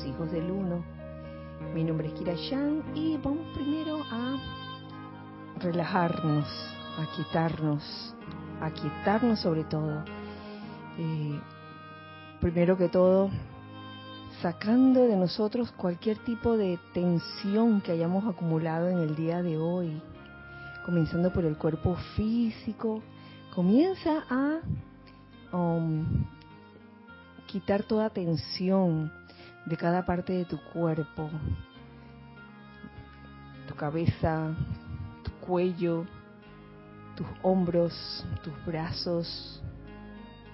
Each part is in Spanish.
hijos del uno. Mi nombre es Kira Yang y vamos primero a relajarnos, a quitarnos, a quitarnos sobre todo. Eh, primero que todo, sacando de nosotros cualquier tipo de tensión que hayamos acumulado en el día de hoy, comenzando por el cuerpo físico, comienza a um, quitar toda tensión de cada parte de tu cuerpo, tu cabeza, tu cuello, tus hombros, tus brazos,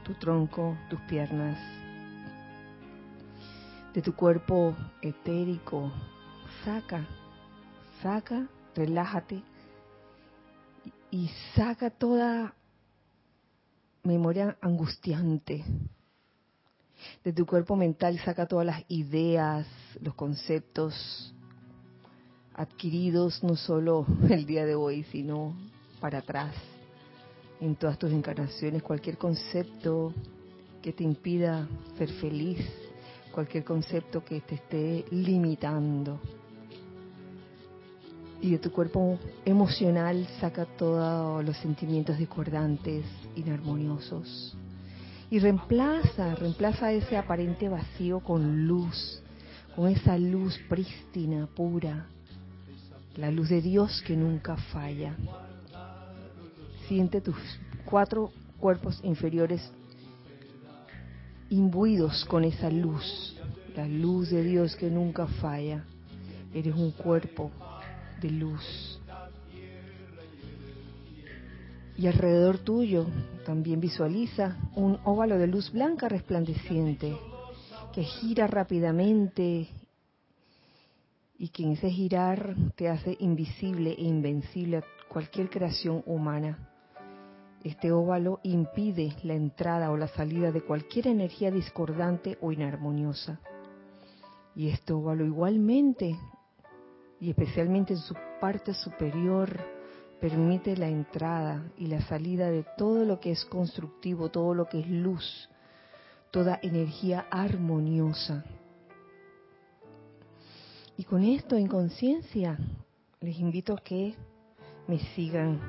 tu tronco, tus piernas de tu cuerpo etérico. Saca, saca, relájate y saca toda memoria angustiante. De tu cuerpo mental saca todas las ideas, los conceptos adquiridos no solo el día de hoy, sino para atrás, en todas tus encarnaciones, cualquier concepto que te impida ser feliz, cualquier concepto que te esté limitando. Y de tu cuerpo emocional saca todos los sentimientos discordantes, inarmoniosos. Y reemplaza, reemplaza ese aparente vacío con luz, con esa luz prístina, pura, la luz de Dios que nunca falla. Siente tus cuatro cuerpos inferiores imbuidos con esa luz, la luz de Dios que nunca falla. Eres un cuerpo de luz. Y alrededor tuyo también visualiza un óvalo de luz blanca resplandeciente que gira rápidamente y que en ese girar te hace invisible e invencible a cualquier creación humana. Este óvalo impide la entrada o la salida de cualquier energía discordante o inarmoniosa. Y este óvalo igualmente, y especialmente en su parte superior, permite la entrada y la salida de todo lo que es constructivo, todo lo que es luz, toda energía armoniosa. Y con esto en conciencia, les invito a que me sigan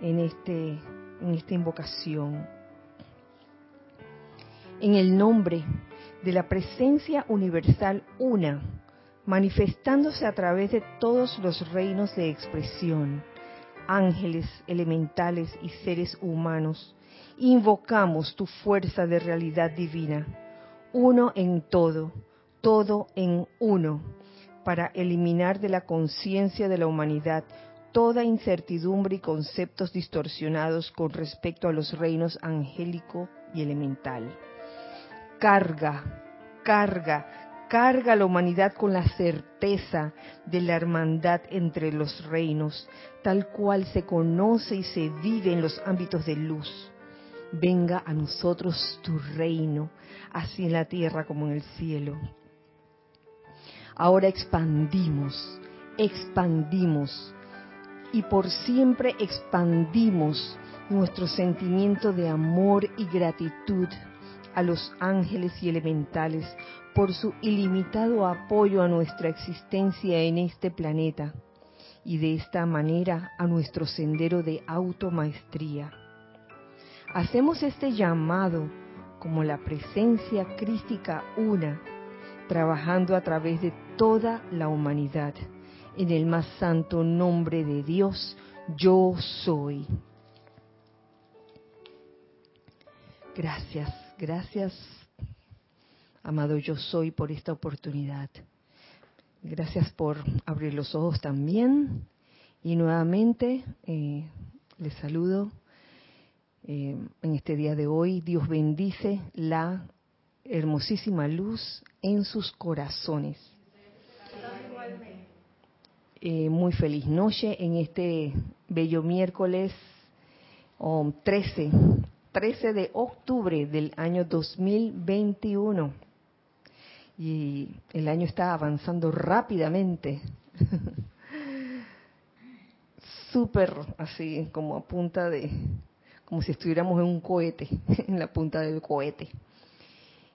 en este en esta invocación. En el nombre de la presencia universal una, manifestándose a través de todos los reinos de expresión, ángeles, elementales y seres humanos, invocamos tu fuerza de realidad divina, uno en todo, todo en uno, para eliminar de la conciencia de la humanidad toda incertidumbre y conceptos distorsionados con respecto a los reinos angélico y elemental. Carga, carga, carga a la humanidad con la certeza de la hermandad entre los reinos, tal cual se conoce y se vive en los ámbitos de luz. Venga a nosotros tu reino, así en la tierra como en el cielo. Ahora expandimos, expandimos y por siempre expandimos nuestro sentimiento de amor y gratitud a los ángeles y elementales por su ilimitado apoyo a nuestra existencia en este planeta y de esta manera a nuestro sendero de automaestría. Hacemos este llamado como la presencia crística una, trabajando a través de toda la humanidad en el más santo nombre de Dios, yo soy. Gracias, gracias, amado yo soy, por esta oportunidad. Gracias por abrir los ojos también. Y nuevamente eh, les saludo eh, en este día de hoy. Dios bendice la hermosísima luz en sus corazones. Eh, muy feliz noche en este bello miércoles 13, 13 de octubre del año 2021. Y el año está avanzando rápidamente. Súper así, como a punta de, como si estuviéramos en un cohete, en la punta del cohete.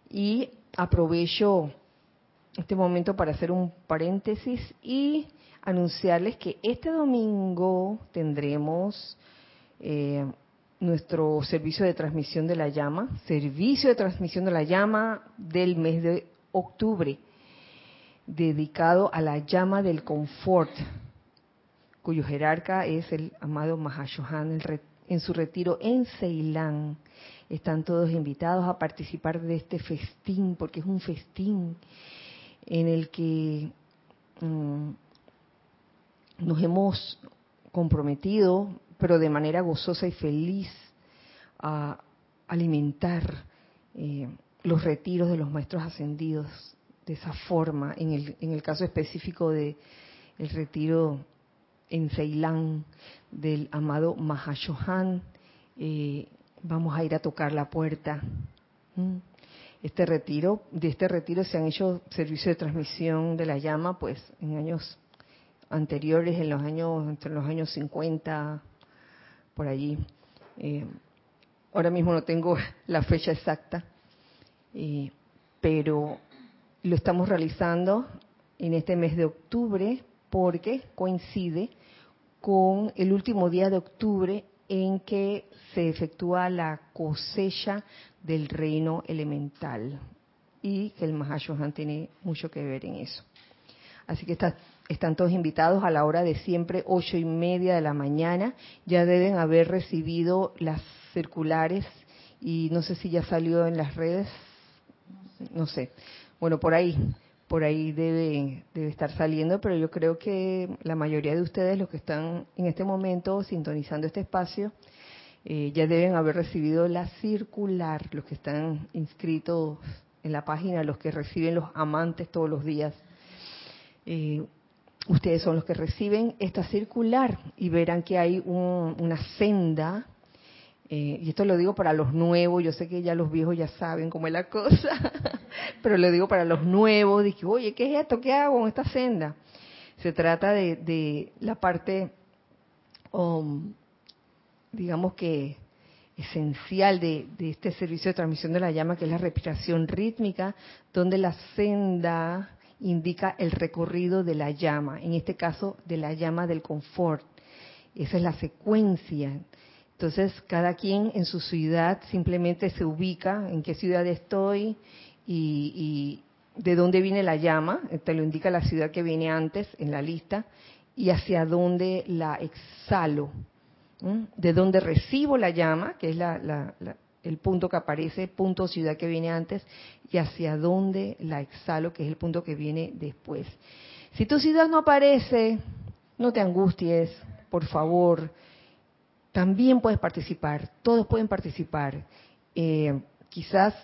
Y aprovecho este momento para hacer un paréntesis y anunciarles que este domingo tendremos eh, nuestro servicio de transmisión de la llama, servicio de transmisión de la llama del mes de octubre, dedicado a la llama del confort, cuyo jerarca es el amado Mahashohan en su retiro en Ceilán. Están todos invitados a participar de este festín, porque es un festín en el que mm, nos hemos comprometido, pero de manera gozosa y feliz, a alimentar eh, los retiros de los maestros ascendidos de esa forma, en el, en el caso específico de retiro en Ceilán del amado Mahashohan, eh, vamos a ir a tocar la puerta. Este retiro, de este retiro se han hecho servicios de transmisión de la llama, pues en años anteriores, en los años, entre los años 50, por allí. Eh, ahora mismo no tengo la fecha exacta, eh, pero lo estamos realizando en este mes de octubre porque coincide con el último día de octubre en que se efectúa la cosecha del reino elemental y que el Mahashohan tiene mucho que ver en eso. Así que están todos invitados a la hora de siempre, ocho y media de la mañana. Ya deben haber recibido las circulares y no sé si ya salió en las redes, no sé. Bueno, por ahí por ahí debe, debe estar saliendo, pero yo creo que la mayoría de ustedes, los que están en este momento sintonizando este espacio, eh, ya deben haber recibido la circular, los que están inscritos en la página, los que reciben los amantes todos los días. Eh, ustedes son los que reciben esta circular y verán que hay una senda eh, y esto lo digo para los nuevos, yo sé que ya los viejos ya saben cómo es la cosa, pero lo digo para los nuevos, dije, oye, ¿qué es esto? ¿Qué hago en esta senda? Se trata de, la parte, um, digamos que esencial de, de, este servicio de transmisión de la llama, que es la respiración rítmica, donde la senda indica el recorrido de la llama, en este caso de la llama del confort. Esa es la secuencia. Entonces, cada quien en su ciudad simplemente se ubica en qué ciudad estoy y, de dónde viene la llama, te lo indica la ciudad que viene antes en la lista, y hacia dónde la exhalo, de dónde recibo la llama, que es el punto que aparece, punto ciudad que viene antes, y hacia dónde la exhalo, que es el punto que viene después. Si tu ciudad no aparece, no te angusties, por favor también puedes participar, todos pueden participar. Eh, quizás,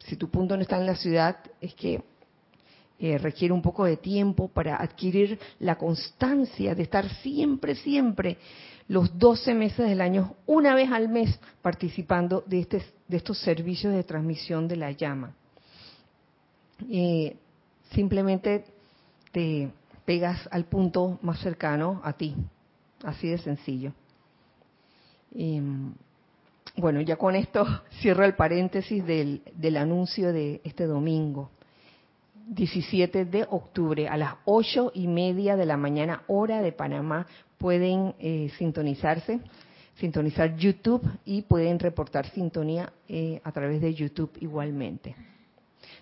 si tu punto no está en la ciudad, es que eh, requiere un poco de tiempo para adquirir la constancia de estar siempre, siempre los 12 meses del año, una vez al mes, participando de, este, de estos servicios de transmisión de la llama. Eh, simplemente te pegas al punto más cercano a ti, así de sencillo. Y, bueno, ya con esto cierro el paréntesis del, del anuncio de este domingo. 17 de octubre a las ocho y media de la mañana, hora de Panamá, pueden eh, sintonizarse, sintonizar YouTube y pueden reportar sintonía eh, a través de YouTube igualmente.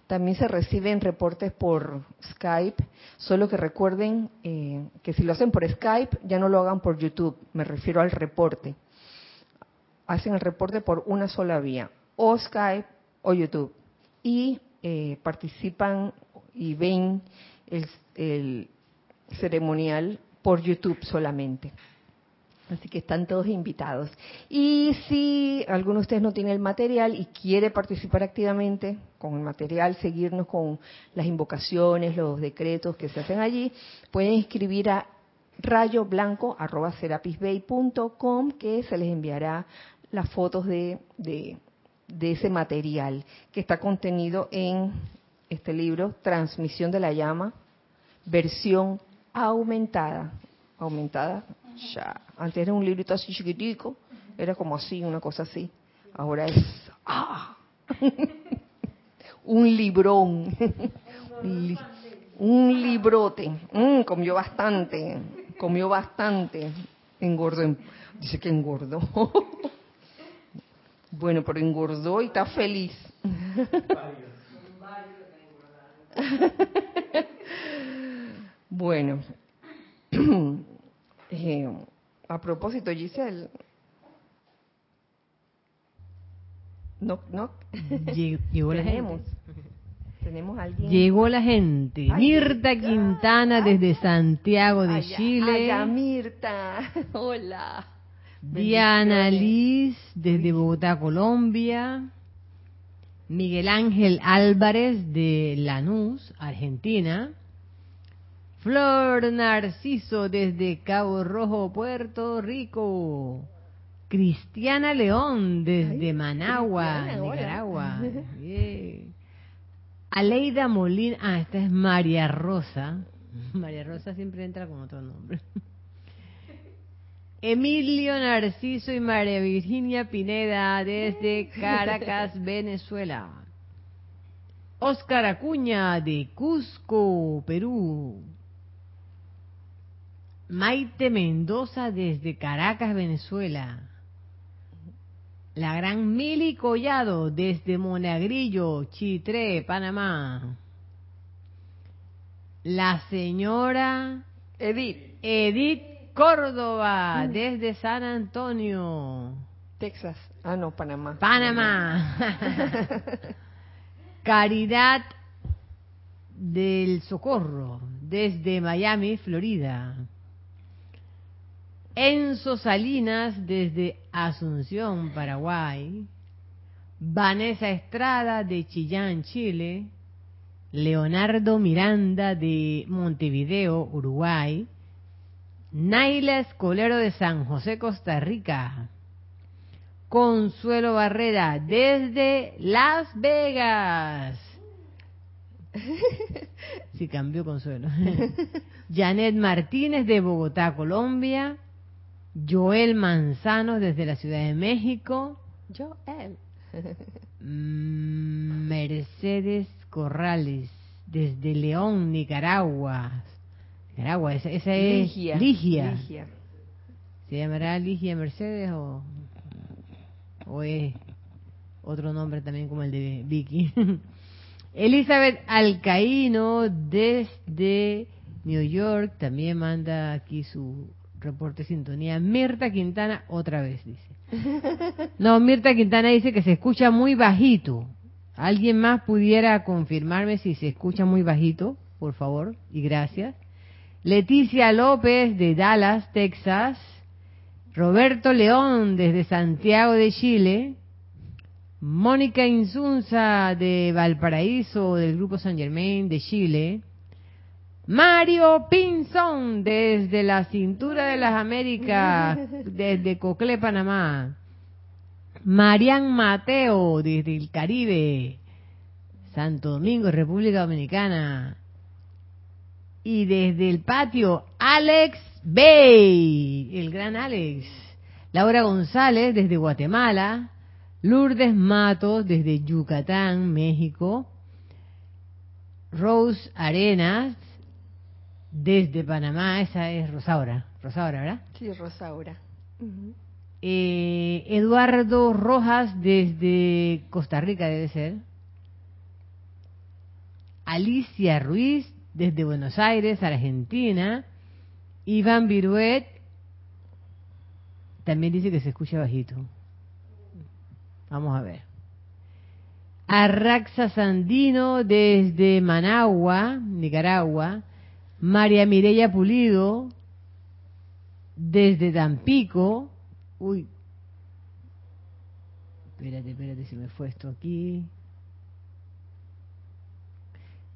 También se reciben reportes por Skype, solo que recuerden eh, que si lo hacen por Skype ya no lo hagan por YouTube, me refiero al reporte hacen el reporte por una sola vía, o Skype o YouTube, y eh, participan y ven el, ceremonial por YouTube solamente. Así que están todos invitados. Y si alguno de ustedes no tiene el material y quiere participar activamente con el material, seguirnos con las invocaciones, los decretos que se hacen allí, pueden escribir a rayoblanco.com que se les enviará las fotos de, de, ese material que está contenido en este libro, Transmisión de la Llama, versión aumentada. Aumentada, ya. Antes era un librito así chiquitico, era como así, una cosa así. Ahora es ¡ah! un librón, un librote. Mm, comió bastante, comió bastante. Engordó, dice que engordó. bueno, pero engordó y está feliz. Bueno, eh, a propósito, Giselle, no, no, llegó la gente. Tenemos alguien. Llegó la gente. Mirta Quintana desde Santiago de Chile. Allá, Mirta. Hola. Diana Liz desde Bogotá, Colombia. Miguel Ángel Álvarez de Lanús, Argentina. Flor Narciso desde Cabo Rojo, Puerto Rico. Cristiana León desde Managua, Nicaragua. Aleida Molina, ah, esta es María Rosa. María Rosa siempre entra con otro nombre. Emilio Narciso y María Virginia Pineda desde Caracas, Venezuela. Oscar Acuña de Cusco, Perú. Maite Mendoza desde Caracas, Venezuela. La gran Mili Collado desde Monagrillo, Chitré, Panamá. La señora Edith. Edith Córdoba mm. desde San Antonio. Texas. Ah, no, Panamá. Panamá. Caridad del Socorro desde Miami, Florida. Enzo Salinas desde Asunción, Paraguay. Vanessa Estrada de Chillán, Chile. Leonardo Miranda de Montevideo, Uruguay. Naila Escolero de San José, Costa Rica. Consuelo Barrera desde Las Vegas. Sí, cambió Consuelo. Janet Martínez de Bogotá, Colombia. Joel Manzano desde la Ciudad de México. Joel. Mm, Mercedes Corrales desde León, Nicaragua. Nicaragua, esa, es Ligia. Ligia. ¿Se llamará Ligia Mercedes o, o es otro nombre también como el de Vicky? Elizabeth Alcaíno desde New York también manda aquí su reporte sintonía. Mirta Quintana otra vez dice. No, Mirta Quintana dice que se escucha muy bajito. ¿Alguien más pudiera confirmarme si se escucha muy bajito? Por favor, y gracias. Leticia López de Dallas, Texas. Roberto León desde Santiago de Chile. Mónica Insunza de Valparaíso del Grupo San Germain de Chile. Mario Pinzón, desde la cintura de las Américas, desde Cocle, Panamá. Marian Mateo, desde el Caribe, Santo Domingo, República Dominicana. Y desde el patio, Alex Bay, el gran Alex. Laura González, desde Guatemala. Lourdes Matos, desde Yucatán, México. Rose Arenas, desde Panamá, esa es Rosaura. Rosaura, ¿verdad? Sí, Rosaura. Eh, Eduardo Rojas desde Costa Rica debe ser. Alicia Ruiz desde Buenos Aires, Argentina. Iván Viruet también dice que se escucha bajito. Vamos a ver. Arraxa Sandino desde Managua, Nicaragua. María Mireya Pulido, desde Tampico. Uy, espérate, espérate, se me fue esto aquí.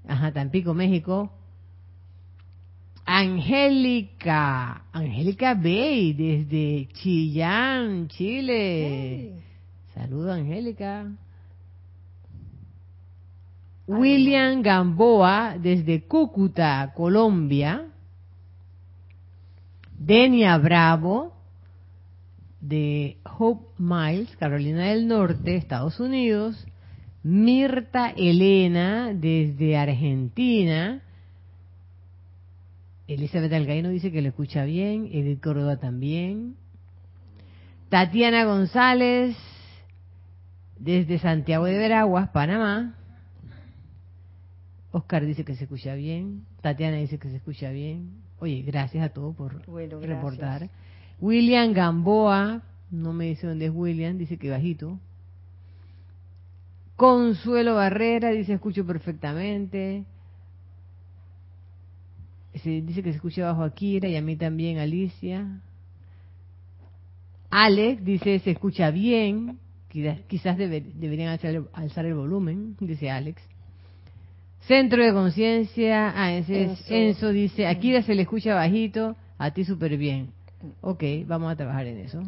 Ajá, Tampico, México. Angélica, Angélica Bey, desde Chillán, Chile. Saludo, Angélica. William Gamboa desde Cúcuta, Colombia. Denia Bravo de Hope Miles, Carolina del Norte, Estados Unidos. Mirta Elena desde Argentina. Elizabeth Algaino dice que lo escucha bien, Edith Córdoba también. Tatiana González desde Santiago de Veraguas, Panamá. Oscar dice que se escucha bien. Tatiana dice que se escucha bien. Oye, gracias a todos por reportar. William Gamboa, no me dice dónde es William, dice que bajito. Consuelo Barrera dice escucho perfectamente. dice que se escucha bajo Akira y a mí también Alicia. Alex dice se escucha bien. Quizás deberían alzar el volumen, dice Alex. Centro de conciencia, ah, ese es Enzo dice, Akira se le escucha bajito, a ti súper bien. Ok, vamos a trabajar en eso.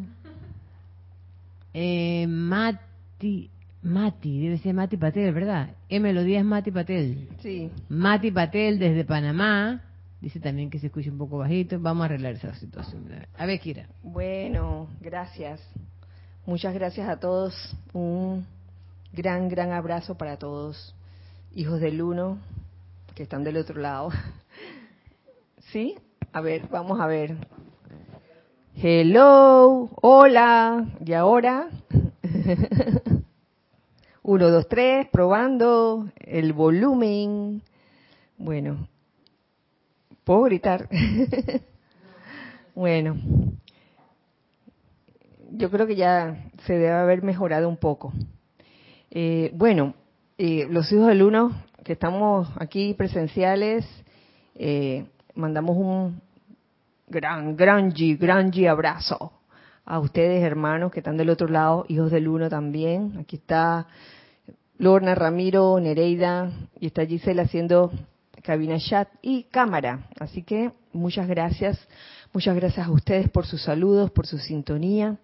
Eh, Mati, Mati, debe ser Mati Patel, ¿verdad? E melodía es Mati Patel. Sí. Mati Patel desde Panamá. Dice también que se escucha un poco bajito. Vamos a arreglar esa situación. A ver, Kira. Bueno, gracias. Muchas gracias a todos. Un gran, gran abrazo para todos. Hijos del uno, que están del otro lado. ¿Sí? A ver, vamos a ver. Hello, hola, ¿y ahora? Uno, dos, tres, probando el volumen. Bueno, ¿puedo gritar? bueno, yo creo que ya se debe haber mejorado un poco. Eh, bueno, eh, los hijos del uno que estamos aquí presenciales, eh, mandamos un gran, gran G, gran G abrazo a ustedes, hermanos, que están del otro lado, hijos del uno también. Aquí está Lorna, Ramiro, Nereida, y está Gisela haciendo cabina chat y cámara. Así que muchas gracias, muchas gracias a ustedes por sus saludos, por su sintonía.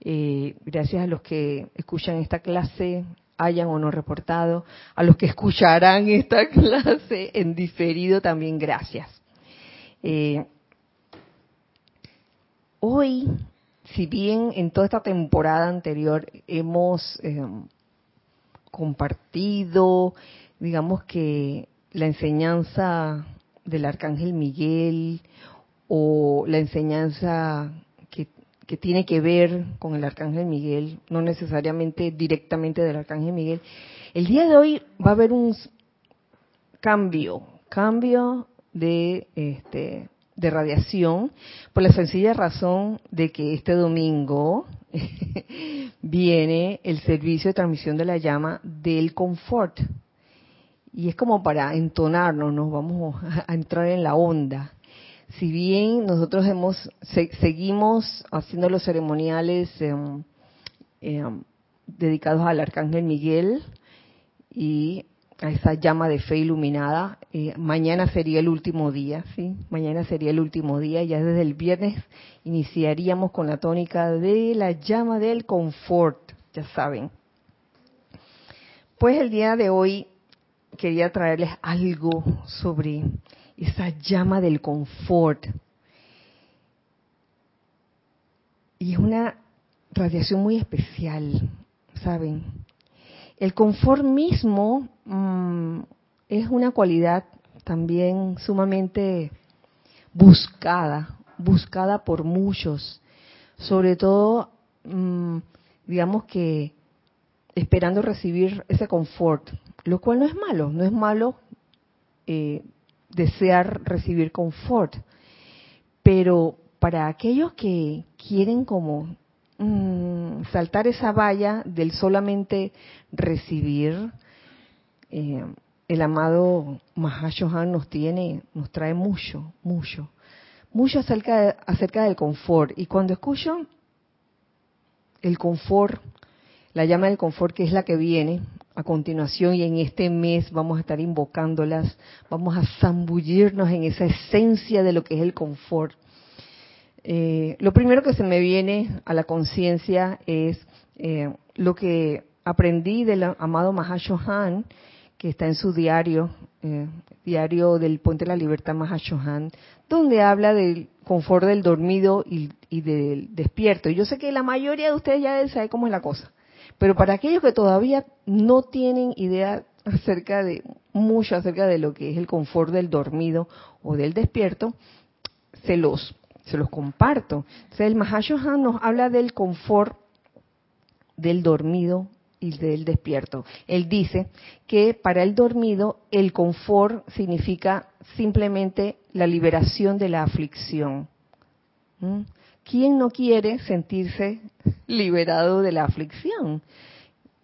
Eh, gracias a los que escuchan esta clase, hayan o no reportado, a los que escucharán esta clase en diferido también gracias. Eh, hoy, si bien en toda esta temporada anterior hemos eh, compartido, digamos que la enseñanza del Arcángel Miguel o la enseñanza que, tiene que ver con el Arcángel Miguel, no necesariamente directamente del Arcángel Miguel, el día de hoy va a haber un cambio, cambio de este de radiación por la sencilla razón de que este domingo viene el servicio de transmisión de la llama del confort. Y es como para entonarnos, nos vamos a entrar en la onda. Si bien nosotros hemos seguimos haciendo los ceremoniales em, em, dedicados al arcángel Miguel y a esa llama de fe iluminada. Eh, mañana sería el último día, ¿sí? Mañana sería el último día. Ya desde el viernes iniciaríamos con la tónica de la llama del confort, ya saben. Pues el día de hoy quería traerles algo sobre esa llama del confort. Y es una radiación muy especial, ¿saben? El confort mismo mm, es una cualidad también sumamente buscada, buscada por muchos, sobre todo, mm, digamos que esperando recibir ese confort, lo cual no es malo, no es malo eh, desear recibir confort, pero para aquellos que quieren como Mm, saltar esa valla del solamente recibir. Eh, el amado Mahashohan nos tiene, nos trae mucho, mucho, mucho acerca, acerca del confort. Y cuando escucho el confort, la llama del confort, que es la que viene a continuación y en este mes vamos a estar invocándolas, vamos a zambullirnos en esa esencia de lo que es el confort. Eh, lo primero que se me viene a la conciencia es eh, lo que aprendí del amado Mahashohan, que está en su diario, eh, diario del Puente de la Libertad Mahashohan, donde habla del confort del dormido y, del despierto. Y yo sé que la mayoría de ustedes ya saben cómo es la cosa, Pero para aquellos que todavía no tienen idea acerca de mucho acerca de lo que es el confort del dormido o del despierto, se los se los comparto. El Mahashohan nos habla del confort del dormido y del despierto. Él dice que para el dormido el confort significa simplemente la liberación de la aflicción. ¿Mm? ¿Quién no quiere sentirse liberado de la aflicción?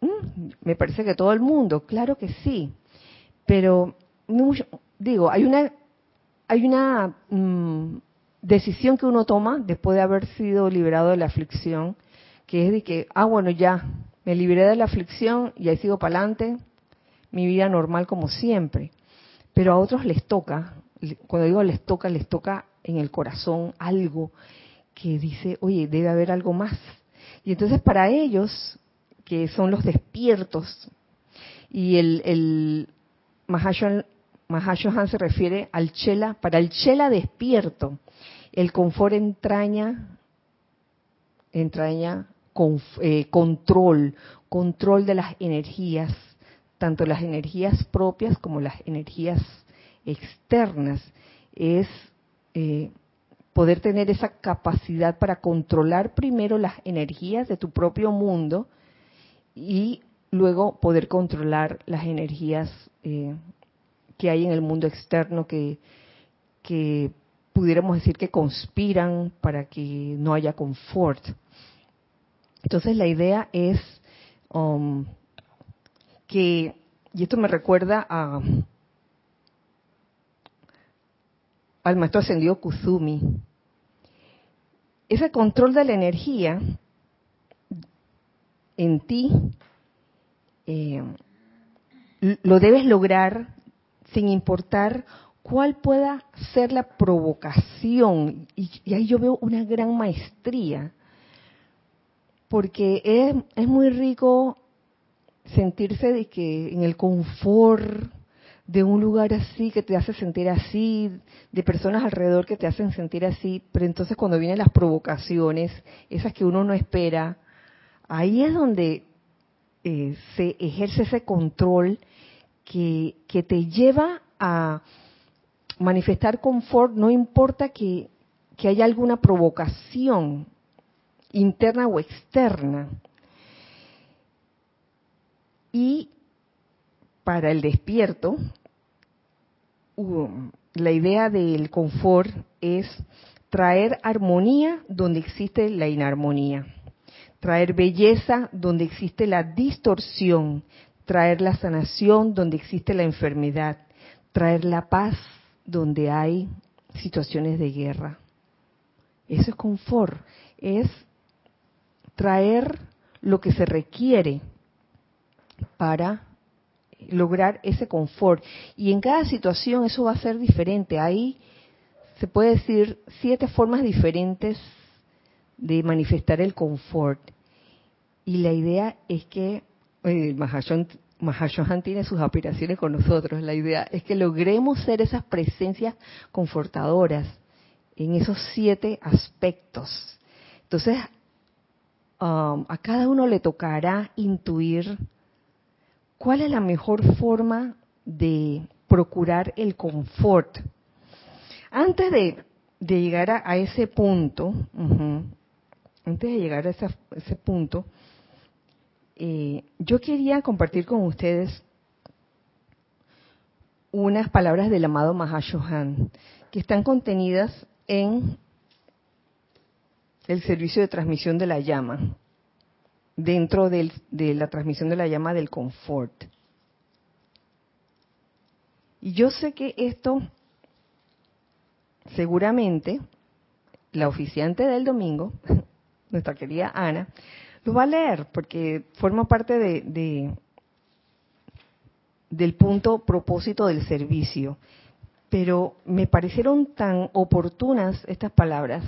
Mm, me parece que todo el mundo, claro que sí. Pero, digo, hay una, hay una mm, decisión que uno toma después de haber sido liberado de la aflicción, que es de que, ah, bueno, ya, me liberé de la aflicción y ahí sigo para adelante, mi vida normal como siempre. Pero a otros les toca, cuando digo les toca, les toca en el corazón algo que dice, oye, debe haber algo más. Y entonces para ellos, que son los despiertos, y el, el Mahashohan, se refiere al Chela, para el Chela despierto, el confort entraña, entraña eh, control, control de las energías, tanto las energías propias como las energías externas. Es eh, poder tener esa capacidad para controlar primero las energías de tu propio mundo y luego poder controlar las energías eh, que hay en el mundo externo que, que pudiéramos decir que conspiran para que no haya confort. Entonces la idea es um, que, y esto me recuerda a, al maestro ascendido Kuzumi. Ese control de la energía en ti eh, lo debes lograr sin importar cuál pueda ser la provocación. Y, ahí yo veo una gran maestría, porque es, es muy rico sentirse de que en el confort de un lugar así que te hace sentir así, de personas alrededor que te hacen sentir así, pero entonces cuando vienen las provocaciones, esas que uno no espera, ahí es donde eh, se ejerce ese control que, que te lleva a manifestar confort, no importa que, que haya alguna provocación interna o externa. Y para el despierto, la idea del confort es traer armonía donde existe la inarmonía, traer belleza donde existe la distorsión, traer la sanación donde existe la enfermedad, traer la paz donde hay situaciones de guerra. Eso es confort, es traer lo que se requiere para lograr ese confort. Y en cada situación eso va a ser diferente. Ahí se puede decir siete formas diferentes de manifestar el confort. Y la idea es que eh, Mahashohan tiene sus aspiraciones con nosotros. La idea es que logremos ser esas presencias confortadoras en esos siete aspectos. Entonces, um, a cada uno le tocará intuir ¿cuál es la mejor forma de procurar el confort? Antes de, llegar a, ese punto, antes de llegar a ese, punto, eh, yo quería compartir con ustedes unas palabras del amado Mahashohan que están contenidas en el servicio de transmisión de la llama dentro de la transmisión de la llama del confort. Y yo sé que esto, seguramente, la oficiante del domingo, nuestra querida Ana, lo va a leer porque forma parte de, del punto propósito del servicio. Pero me parecieron tan oportunas estas palabras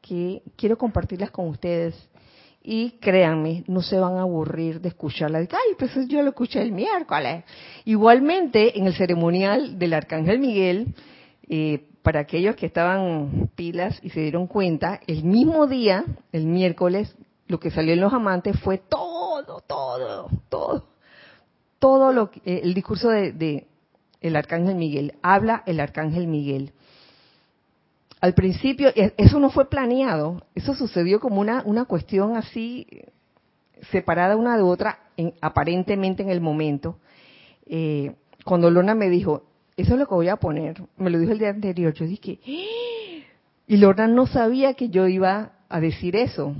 que quiero compartirlas con ustedes y créanme, no se van a aburrir de escucharla. Ay, pues yo lo escuché el miércoles. Igualmente, en el ceremonial del Arcángel Miguel, eh, para aquellos que estaban pilas y se dieron cuenta, el mismo día, el miércoles, lo que salió en los amantes fue todo todo, todo, todo, lo que, el discurso de, de el arcángel Miguel, habla el arcángel Miguel al principio, e, eso no fue planeado, eso sucedió como una, una cuestión así separada una de otra, aparentemente en el momento. Eh, cuando Lorna me dijo, eso es lo que voy a poner, me lo dijo el día anterior, yo dije, ¡Ah!". y Lorna no sabía que yo iba a decir eso,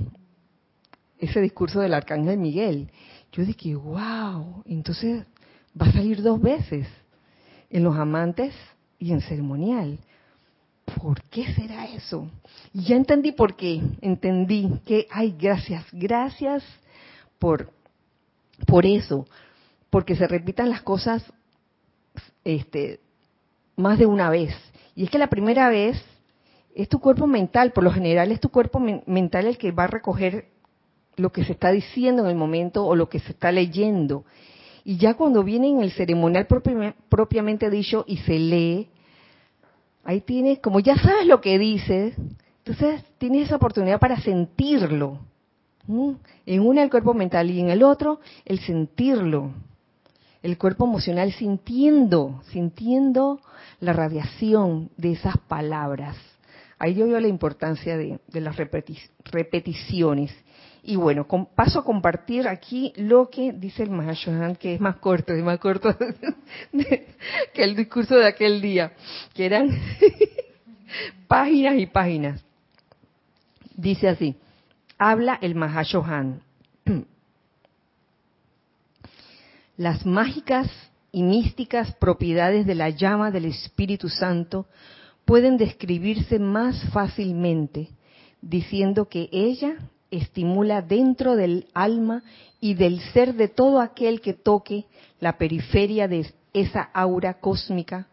ese discurso del arcángel Miguel. Yo dije, wow, entonces va a salir dos veces, en los amantes y en ceremonial. ¿Por qué será eso? Y ya entendí por qué, entendí que, ay, gracias, gracias por, por eso, porque se repitan las cosas este, más de una vez. Y es que la primera vez es tu cuerpo mental, por lo general es tu cuerpo mental el que va a recoger lo que se está diciendo en el momento o lo que se está leyendo. Y ya cuando viene en el ceremonial propiamente dicho y se lee, Ahí tienes, como ya sabes lo que dices, entonces tienes esa oportunidad para sentirlo. En uno el cuerpo mental y en el otro el sentirlo. El cuerpo emocional sintiendo, sintiendo la radiación de esas palabras. Ahí yo veo la importancia de, las repeticiones. Y bueno, paso a compartir aquí lo que dice el Mahashohan, que es más corto, es más corto que el discurso de aquel día, que eran páginas y páginas. Dice así, habla el Mahashohan. Las mágicas y místicas propiedades de la llama del Espíritu Santo pueden describirse más fácilmente diciendo que ella estimula dentro del alma y del ser de todo aquel que toque la periferia de esa aura cósmica,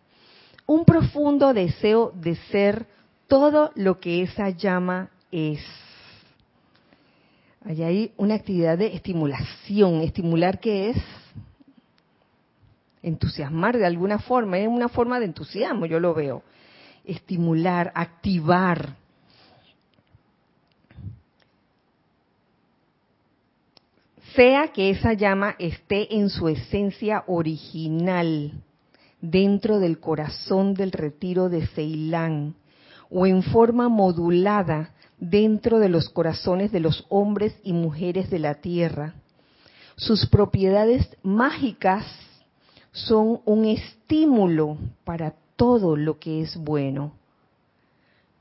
un profundo deseo de ser todo lo que esa llama es. Hay ahí una actividad de estimulación. ¿Estimular qué es? Entusiasmar de alguna forma, es una forma de entusiasmo, yo lo veo. Estimular, activar sea que esa llama esté en su esencia original, dentro del corazón del retiro de Ceilán, o en forma modulada dentro de los corazones de los hombres y mujeres de la tierra. Sus propiedades mágicas son un estímulo para todo lo que es bueno.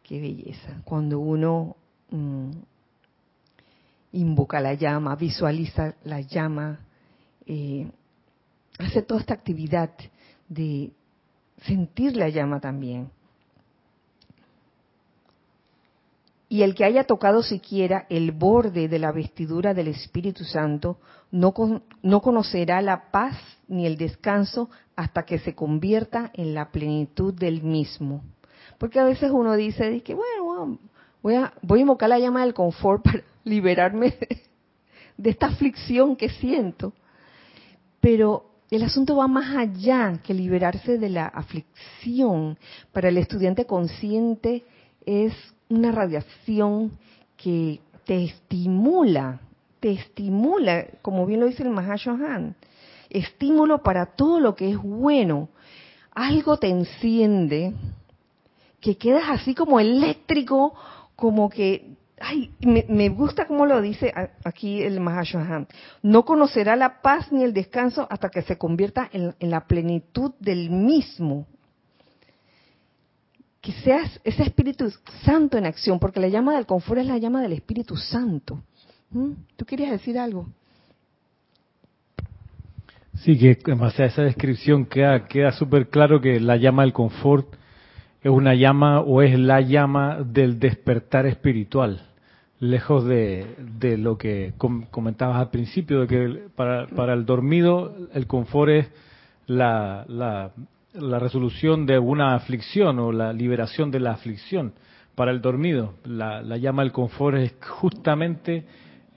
Qué belleza. Cuando uno mm, invoca la llama, visualiza la llama, eh, hace toda esta actividad de sentir la llama también. Y el que haya tocado siquiera el borde de la vestidura del Espíritu Santo no, no conocerá la paz ni el descanso hasta que se convierta en la plenitud del mismo. Porque a veces uno dice que, bueno, voy a, voy a invocar la llama del confort para liberarme de esta aflicción que siento. Pero el asunto va más allá que liberarse de la aflicción. Para el estudiante consciente es una radiación que te estimula, te estimula, como bien lo dice el Mahashohan, estímulo para todo lo que es bueno. Algo te enciende, que quedas así como eléctrico, como que ay, me, gusta como lo dice aquí el Mahashohan, no conocerá la paz ni el descanso hasta que se convierta en, la plenitud del mismo. Que seas ese Espíritu Santo en acción, porque la llama del confort es la llama del Espíritu Santo. ¿Mm? ¿Tú querías decir algo? Sí, que en a esa descripción queda, queda súper claro que la llama del confort es una llama o es la llama del despertar espiritual lejos de, de lo que comentabas al principio, de que para, el dormido el confort es la, la, la, resolución de una aflicción o la liberación de la aflicción. Para el dormido, la, la llama del confort es justamente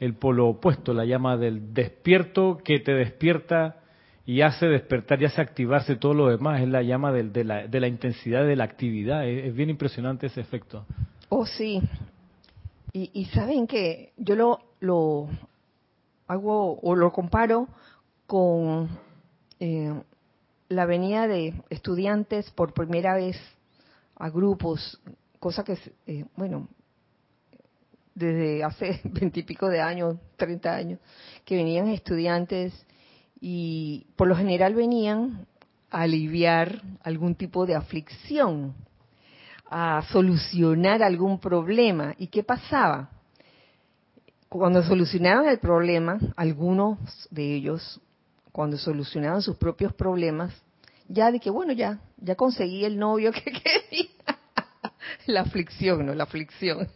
el polo opuesto, la llama del despierto que te despierta y hace despertar y hace activarse todo lo demás, es la llama de, de, la, de la intensidad de la actividad, es, bien impresionante ese efecto. Oh, sí, y, saben que yo lo, lo hago o lo comparo con eh, la venida de estudiantes por primera vez a grupos, cosa que, eh, bueno, desde hace veintipico de años, treinta años, que venían estudiantes y por lo general venían a aliviar algún tipo de aflicción, a solucionar algún problema. ¿Y qué pasaba? Cuando solucionaban el problema, algunos de ellos, cuando solucionaban sus propios problemas, ya de que, bueno, ya, ya conseguí el novio que quería. la aflicción, ¿no? La aflicción.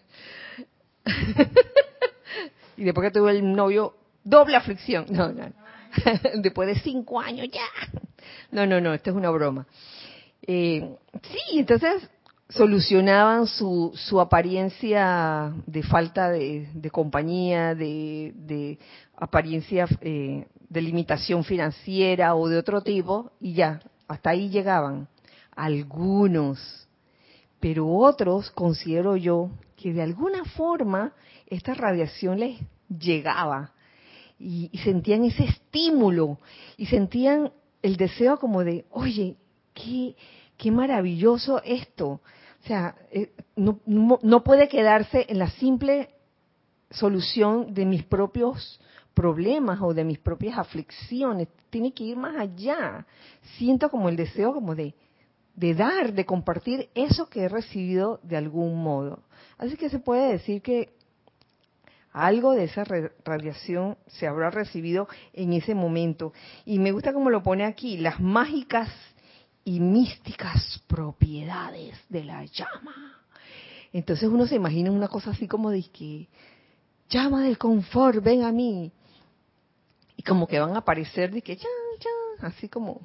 y después que tuve el novio, doble aflicción. No, no. después de cinco años ya. No, no, no, esto es una broma. Eh, sí, entonces solucionaban su, su apariencia de falta de, compañía, de, de apariencia eh, de limitación financiera o de otro tipo, y ya, hasta ahí llegaban. Algunos, pero otros considero yo que de alguna forma esta radiación les llegaba y, sentían ese estímulo y sentían el deseo como de, oye, qué, qué maravilloso esto. O sea, eh, no, no, puede quedarse en la simple solución de mis propios problemas o de mis propias aflicciones. Tiene que ir más allá. Siento como el deseo como de, de dar, de compartir eso que he recibido de algún modo. Así que se puede decir que algo de esa radiación se habrá recibido en ese momento. Y me gusta como lo pone aquí, las mágicas y místicas propiedades de la llama. Entonces uno se imagina una cosa así como de que, llama del confort, ven a mí. Y como que van a aparecer que, ya, ya, así como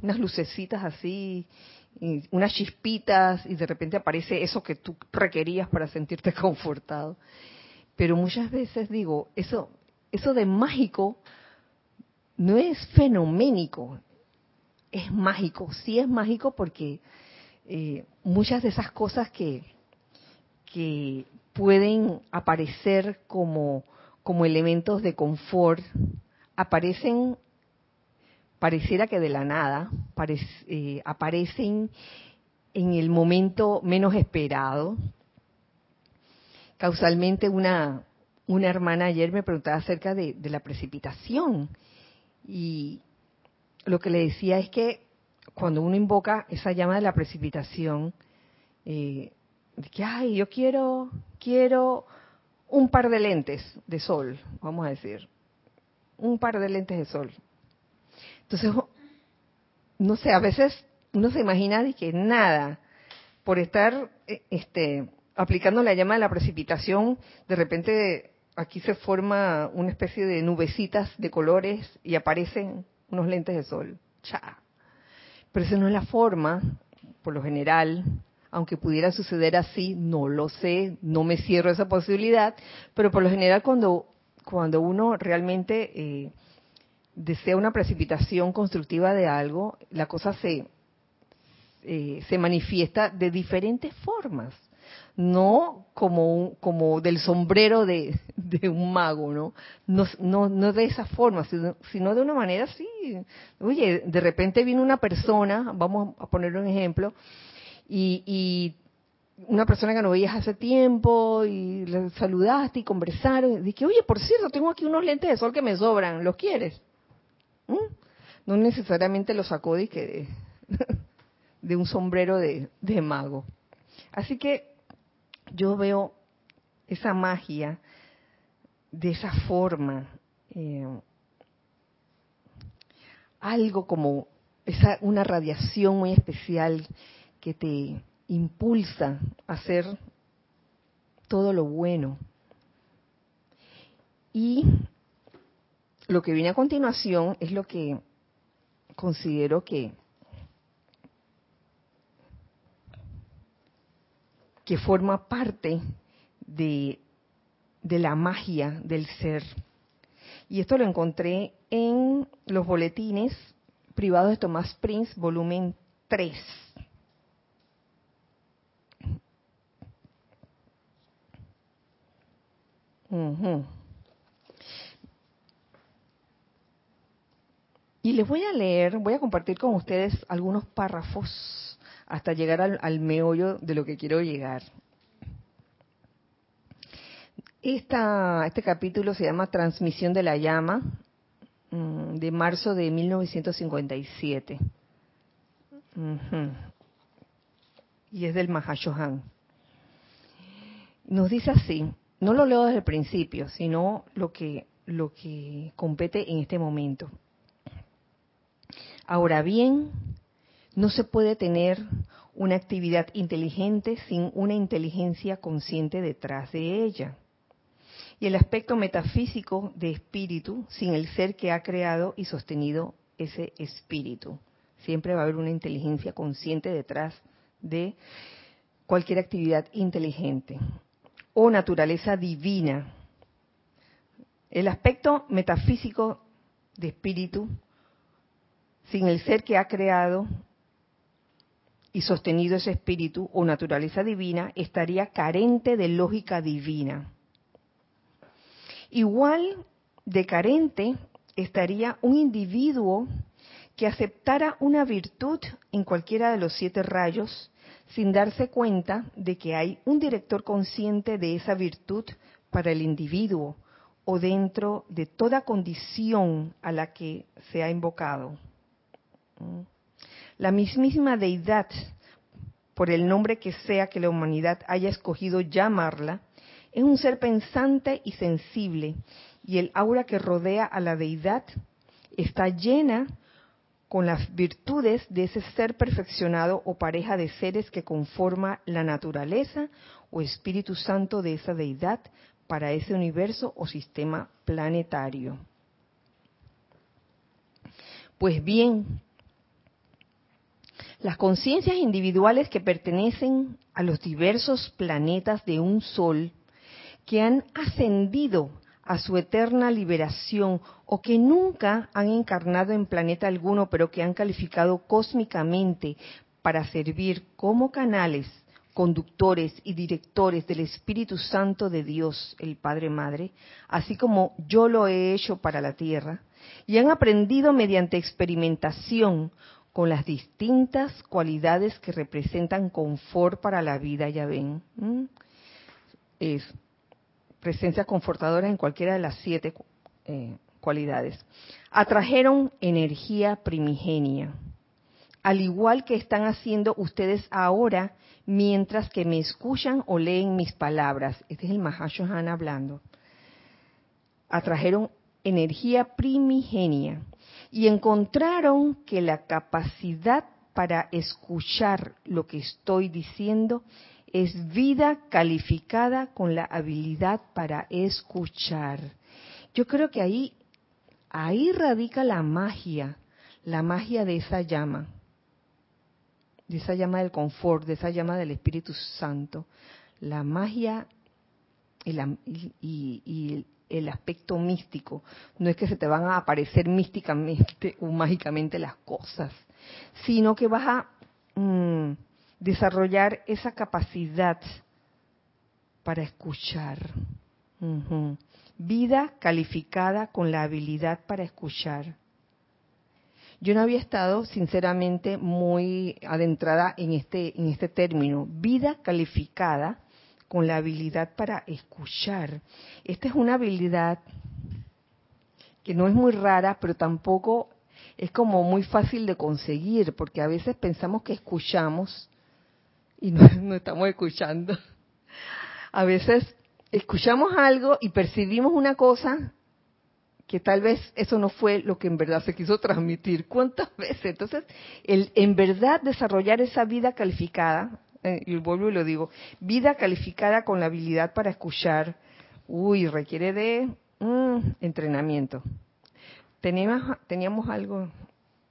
unas lucecitas así, unas chispitas, y de repente aparece eso que tú requerías para sentirte confortado. Pero muchas veces digo, eso, eso de mágico no es fenoménico, es mágico. Sí es mágico porque eh, muchas de esas cosas que, que pueden aparecer como, como elementos de confort aparecen, pareciera que de la nada, eh, aparecen en el momento menos esperado, Causalmente una, hermana ayer me preguntaba acerca de, la precipitación y lo que le decía es que cuando uno invoca esa llama de la precipitación, eh, que, ay, yo quiero, quiero un par de lentes de sol, vamos a decir, un par de lentes de sol. Entonces, no sé, a veces uno se imagina de que nada, por estar eh, este, aplicando la llama de la precipitación, de repente aquí se forma una especie de nubecitas de colores y aparecen unos lentes de sol. Cha. Pero esa no es la forma, por lo general, aunque pudiera suceder así, no lo sé, no me cierro esa posibilidad, pero por lo general cuando, cuando uno realmente eh, desea una precipitación constructiva de algo, la cosa se, eh, se manifiesta de diferentes formas no como, como del sombrero de, un mago, ¿no? ¿no? No, de esa forma, sino, de una manera así. Oye, de repente viene una persona, vamos a poner un ejemplo, y, una persona que no veías hace tiempo y le saludaste y conversaron, y dije, oye, por cierto, tengo aquí unos lentes de sol que me sobran, ¿los quieres? ¿Mm? No necesariamente los sacó de, que de, un sombrero de, de mago. Así que yo veo esa magia de esa forma, eh, algo como esa, una radiación muy especial que te impulsa a hacer todo lo bueno. Y lo que viene a continuación es lo que considero que que forma parte de, la magia del ser. Y esto lo encontré en los boletines privados de Tomás Prince, volumen 3. Y les voy a leer, voy a compartir con ustedes algunos párrafos hasta llegar al, meollo de lo que quiero llegar. este capítulo se llama Transmisión de la Llama, mm, de marzo de 1957. Y es del Mahashohan. Nos dice así, no lo leo desde el principio, sino lo que, lo que compete en este momento. Ahora bien, no se puede tener una actividad inteligente sin una inteligencia consciente detrás de ella. Y el aspecto metafísico de espíritu sin el ser que ha creado y sostenido ese espíritu. Siempre va a haber una inteligencia consciente detrás de cualquier actividad inteligente o naturaleza divina. El aspecto metafísico de espíritu, sin el ser que ha creado y sostenido ese espíritu o naturaleza divina, estaría carente de lógica divina. Igual de carente estaría un individuo que aceptara una virtud en cualquiera de los siete rayos sin darse cuenta de que hay un director consciente de esa virtud para el individuo o dentro de toda condición a la que se ha invocado. La mismísima deidad, por el nombre que sea que la humanidad haya escogido llamarla, es un ser pensante y sensible, y el aura que rodea a la deidad está llena con las virtudes de ese ser perfeccionado o pareja de seres que conforma la naturaleza o Espíritu Santo de esa deidad para ese universo o sistema planetario. Pues bien, las conciencias individuales que pertenecen a los diversos planetas de un sol, que han ascendido a su eterna liberación o que nunca han encarnado en planeta alguno, pero que han calificado cósmicamente para servir como canales, conductores y directores del Espíritu Santo de Dios, el Padre Madre, así como yo lo he hecho para la tierra, y han aprendido mediante experimentación con las distintas cualidades que representan confort para la vida, ya ven. Es presencia confortadora en cualquiera de las siete eh, cualidades. Atrajeron energía primigenia, al igual que están haciendo ustedes ahora mientras que me escuchan o leen mis palabras. Este es el Mahashohan hablando. Atrajeron energía primigenia y encontraron que la capacidad para escuchar lo que estoy diciendo es vida calificada con la habilidad para escuchar. Yo creo que ahí, ahí radica la magia, la magia de esa llama, de esa llama del confort, de esa llama del Espíritu Santo. La magia y, el aspecto místico. No es que se te van a aparecer místicamente o mágicamente las cosas, sino que vas a... Mm, desarrollar esa capacidad para escuchar. Vida calificada con la habilidad para escuchar. Yo no había estado, sinceramente, muy adentrada en este, en este término. Vida calificada con la habilidad para escuchar. Esta es una habilidad que no es muy rara, pero tampoco es como muy fácil de conseguir, porque a veces pensamos que escuchamos y no, estamos escuchando. A veces escuchamos algo y percibimos una cosa que tal vez eso no fue lo que en verdad se quiso transmitir. ¿Cuántas veces? Entonces, el en verdad desarrollar esa vida calificada, eh, y vuelvo y lo digo, vida calificada con la habilidad para escuchar, uy, requiere de mm, entrenamiento. Teníamos, teníamos algo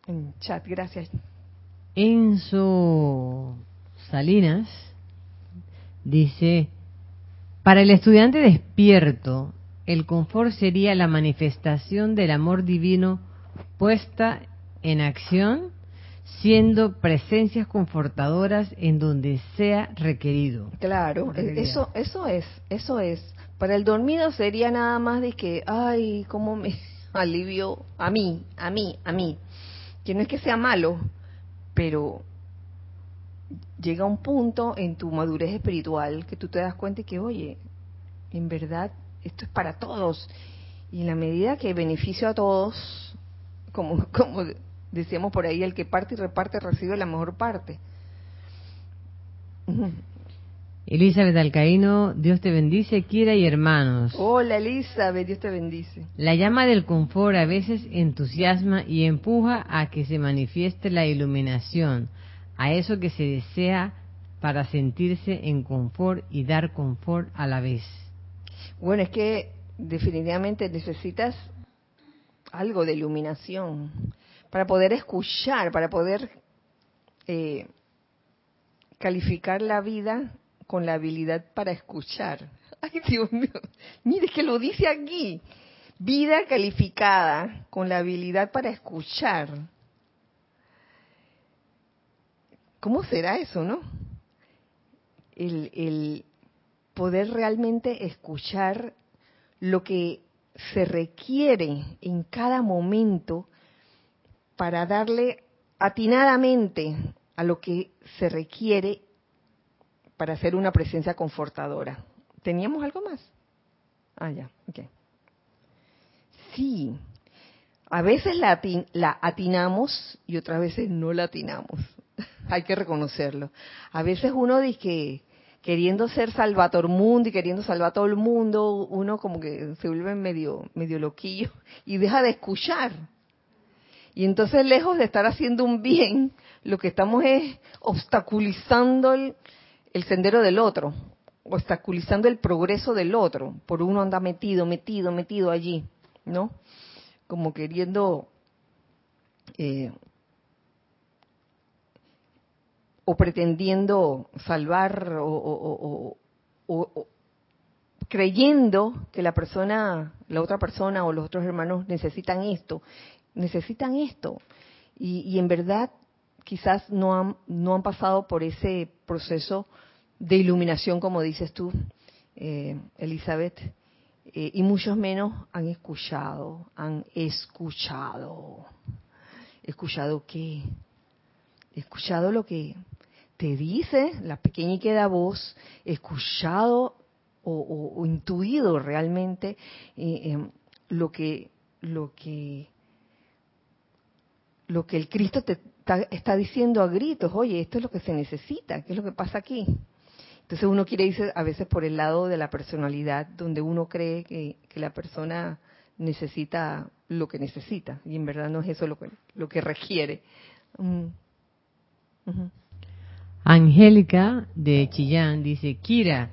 en chat, gracias. Enzo Salinas dice, para el estudiante despierto, el confort sería la manifestación del amor divino puesta en acción, siendo presencias confortadoras en donde sea requerido. Claro, eso, eso es, eso es. Para el dormido sería nada más de que, ay, cómo me, alivio a mí, a mí, a mí. Que no es que sea malo, pero llega un punto en tu madurez espiritual que tú te das cuenta y que, oye, en verdad esto es para todos. Y en la medida que beneficio a todos, como, como decíamos por ahí, el que parte y reparte recibe la mejor parte. Elizabeth Alcaíno, Dios te bendice, Kira y hermanos. Hola Elizabeth, Dios te bendice. La llama del confort a veces entusiasma y empuja a que se manifieste la iluminación, a eso que se desea para sentirse en confort y dar confort a la vez. Bueno, es que definitivamente necesitas algo de iluminación para poder escuchar, para poder eh, calificar la vida con la habilidad para escuchar. Ay, Dios mío, mire que lo dice aquí. Vida calificada con la habilidad para escuchar. ¿Cómo será eso, no? El, el poder realmente escuchar lo que se requiere en cada momento para darle atinadamente a lo que se requiere para hacer una presencia confortadora. ¿Teníamos algo más? Ah, ya, ok. Sí, a veces la, la atinamos y otras veces no la atinamos. Hay que reconocerlo. A veces uno dice que queriendo ser salvator mundo y queriendo salvar a todo el mundo, uno como que se vuelve medio, medio loquillo y deja de escuchar. Y entonces, lejos de estar haciendo un bien, lo que estamos es obstaculizando el, sendero del otro, obstaculizando el progreso del otro, por uno anda metido, metido, metido allí, ¿no? Como queriendo eh, o pretendiendo salvar o, creyendo que la persona, la otra persona o los otros hermanos necesitan esto, necesitan esto. Y, en verdad quizás no han, no han pasado por ese proceso de iluminación, como dices tú, eh, Elizabeth, eh, y muchos menos han escuchado, han escuchado. ¿Escuchado qué? Escuchado lo que te dice la pequeña y queda voz, escuchado o, intuido realmente eh, em, lo que lo que lo que el Cristo te está, diciendo a gritos, oye, esto es lo que se necesita, ¿qué es lo que pasa aquí? Entonces uno quiere irse a veces por el lado de la personalidad, donde uno cree que, la persona necesita lo que necesita, y en verdad no es eso lo que, lo que requiere. Mm. Angélica de Chillán dice, Kira,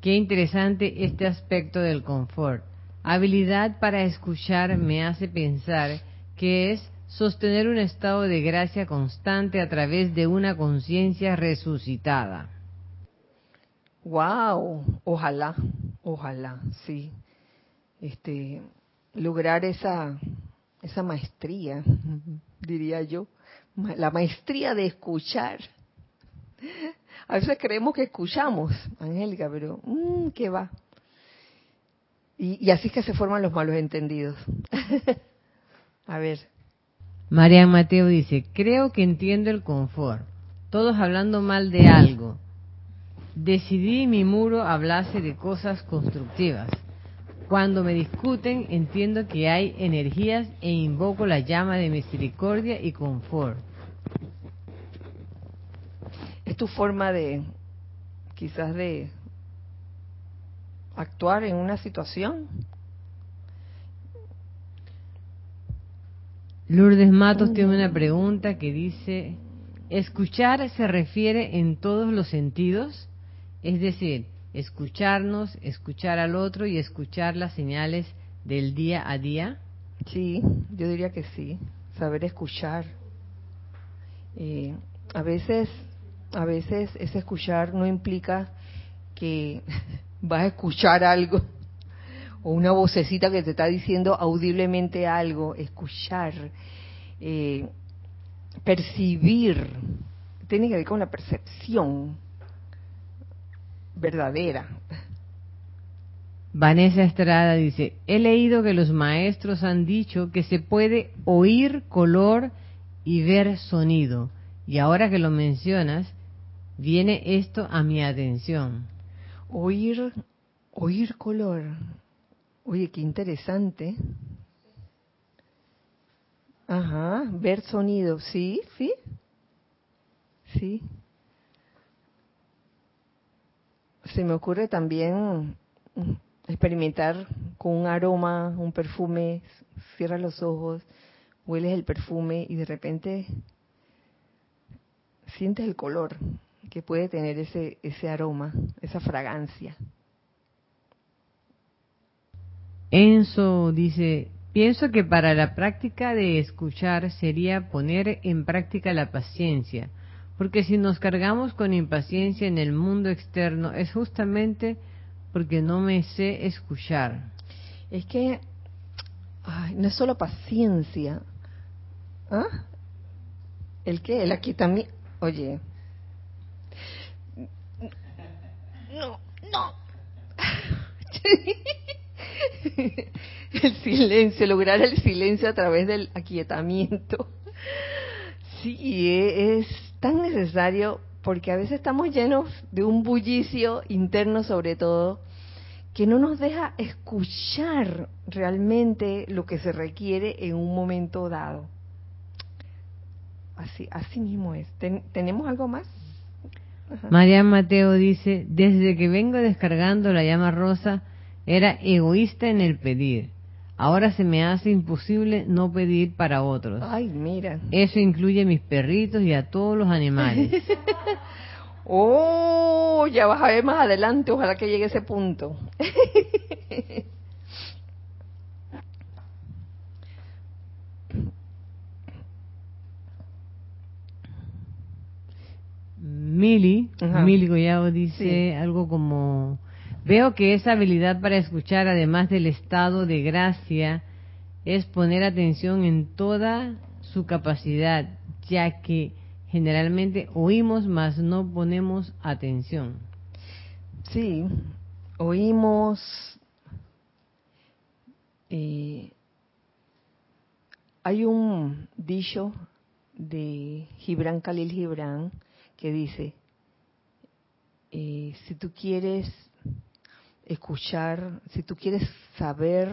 qué interesante este aspecto del confort. Habilidad para escuchar me hace pensar que es sostener un estado de gracia constante a través de una conciencia resucitada. Wow, ojalá, ojalá, sí. Este lograr esa esa maestría, diría yo, la maestría de escuchar a veces creemos que escuchamos, Angélica, pero mmm, ¿qué va? Y, así es que se forman los malos entendidos. a ver. María Mateo dice, creo que entiendo el confort. Todos hablando mal de algo. Decidí mi muro hablase de cosas constructivas. Cuando me discuten entiendo que hay energías e invoco la llama de misericordia y confort es tu forma de, quizás de actuar en una situación. Lourdes Matos tiene una pregunta que dice, ¿escuchar se refiere en todos los sentidos? Es decir, escucharnos, escuchar al otro y escuchar las señales del día a día. Sí, yo diría que sí, saber escuchar. Eh, a veces a veces ese escuchar no implica que vas a escuchar algo o una vocecita que te está diciendo audiblemente algo, escuchar, eh, percibir, tiene que ver con la percepción verdadera. Vanessa Estrada dice, he leído que los maestros han dicho que se puede oír color y ver sonido. Y ahora que lo mencionas, viene esto a mi atención. Oír, oír color. Oye, qué interesante. Ajá, ver sonido, sí, sí. Sí. Se me ocurre también experimentar con un aroma, un perfume, cierras los ojos, hueles el perfume y de repente sientes el color que puede tener ese, ese aroma, esa fragancia. Enzo dice, pienso que para la práctica de escuchar sería poner en práctica la paciencia, porque si nos cargamos con impaciencia en el mundo externo es justamente porque no me sé escuchar. Es que no es solo paciencia. ¿Ah? ¿El qué? El aquí también. Oye. No, no. el silencio, lograr el silencio a través del aquietamiento. Sí, es tan necesario porque a veces estamos llenos de un bullicio interno sobre todo que no nos deja escuchar realmente lo que se requiere en un momento dado. Así, así mismo es. ¿Tenemos algo más? María Mateo dice, desde que vengo descargando la llama rosa, era egoísta en el pedir. Ahora se me hace imposible no pedir para otros. Ay, mira. Eso incluye a mis perritos y a todos los animales. Oh, ya vas a ver más adelante, ojalá que llegue ese punto. Mili, Mili Goyao dice algo como, veo que esa habilidad para escuchar, además del estado de gracia, es poner atención en toda su capacidad, ya que generalmente oímos mas no ponemos atención. Sí, oímos eh, hay un dicho de Gibran Khalil Gibran que dice, eh, si tú quieres escuchar, si tú quieres saber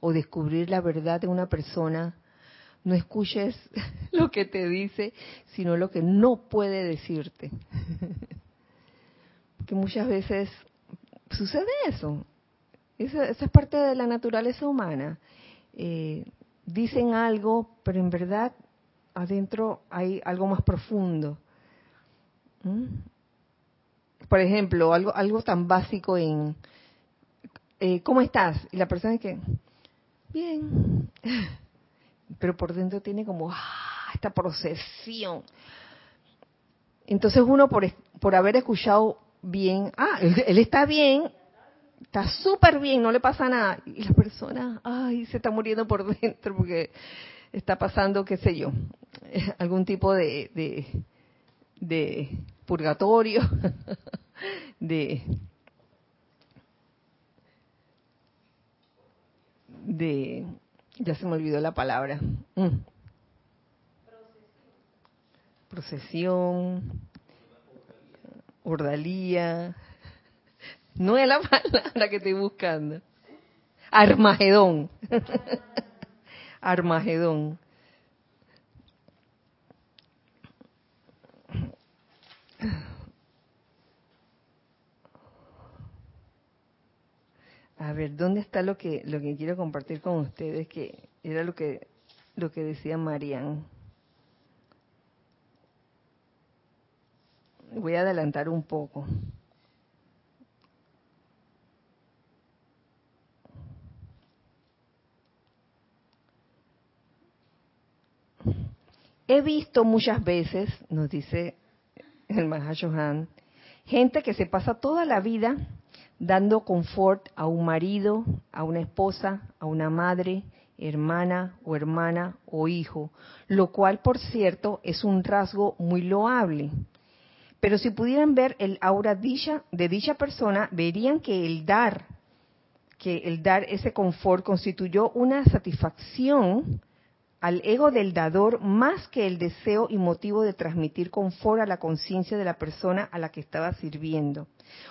o descubrir la verdad de una persona, no escuches lo que te dice, sino lo que no puede decirte. Porque muchas veces sucede eso. Esa, es parte de la naturaleza humana. Eh, dicen algo, pero en verdad adentro hay algo más profundo. ¿Mm? Por ejemplo, algo, algo tan básico en eh, ¿cómo estás? Y la persona es que, bien pero por dentro tiene como ah, esta procesión. Entonces uno por, por haber escuchado bien, ah, él, está bien, está súper bien, no le pasa nada. Y la persona, ay, se está muriendo por dentro porque está pasando, qué sé yo, algún tipo de, de, de purgatorio, de, de ya se me olvidó la palabra. Mm. Procesión, ordalía. No es la palabra que estoy buscando. Armagedón. Armagedón. A ver, ¿dónde está lo que lo que quiero compartir con ustedes que era lo que lo que decía Marian? Voy a adelantar un poco. He visto muchas veces, nos dice el Mahashohan, gente que se pasa toda la vida dando confort a un marido, a una esposa, a una madre, hermana o hermana o hijo, lo cual, por cierto, es un rasgo muy loable. Pero si pudieran ver el aura de dicha persona, verían que el dar que el dar ese confort constituyó una satisfacción al ego del dador más que el deseo y motivo de transmitir confort a la conciencia de la persona a la que estaba sirviendo.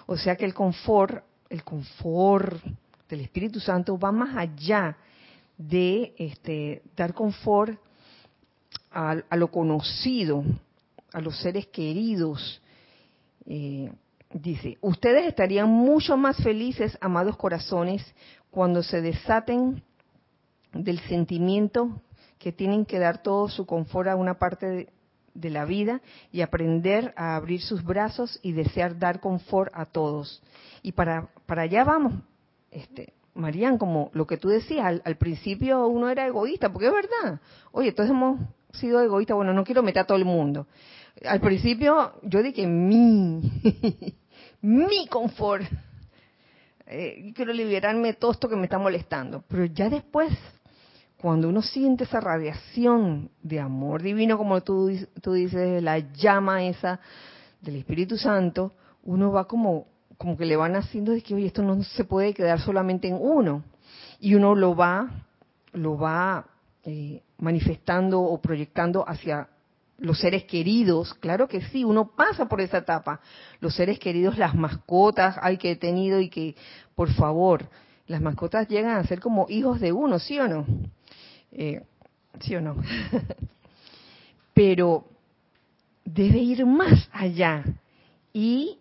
O sea que el confort, el confort del Espíritu Santo va más allá de este, dar confort a, lo conocido, a los seres queridos. Eh, dice, ustedes estarían mucho más felices, amados corazones, cuando se desaten del sentimiento que tienen que dar todo su confort a una parte de, la vida y aprender a abrir sus brazos y desear dar confort a todos. Y para, para allá vamos, este, Marían, como lo que tú decías, al, principio uno era egoísta, porque es verdad. Oye, entonces hemos sido egoístas, bueno, no quiero meter a todo el mundo. Al principio yo dije mi, mi confort. Eh, quiero liberarme de todo esto que me está molestando. Pero ya después cuando uno siente esa radiación de amor divino, como tú, tú dices, la llama esa del Espíritu Santo, uno va como, como que le van haciendo de que, oye, esto no se puede quedar solamente en uno. Y uno lo va, lo va eh, manifestando o proyectando hacia los seres queridos, claro que sí, uno pasa por esa etapa. Los seres queridos, las mascotas, hay que he tenido y que, por favor, las mascotas llegan a ser como hijos de uno, ¿sí o no? Eh, ¿Sí o no? Pero debe ir más allá. Y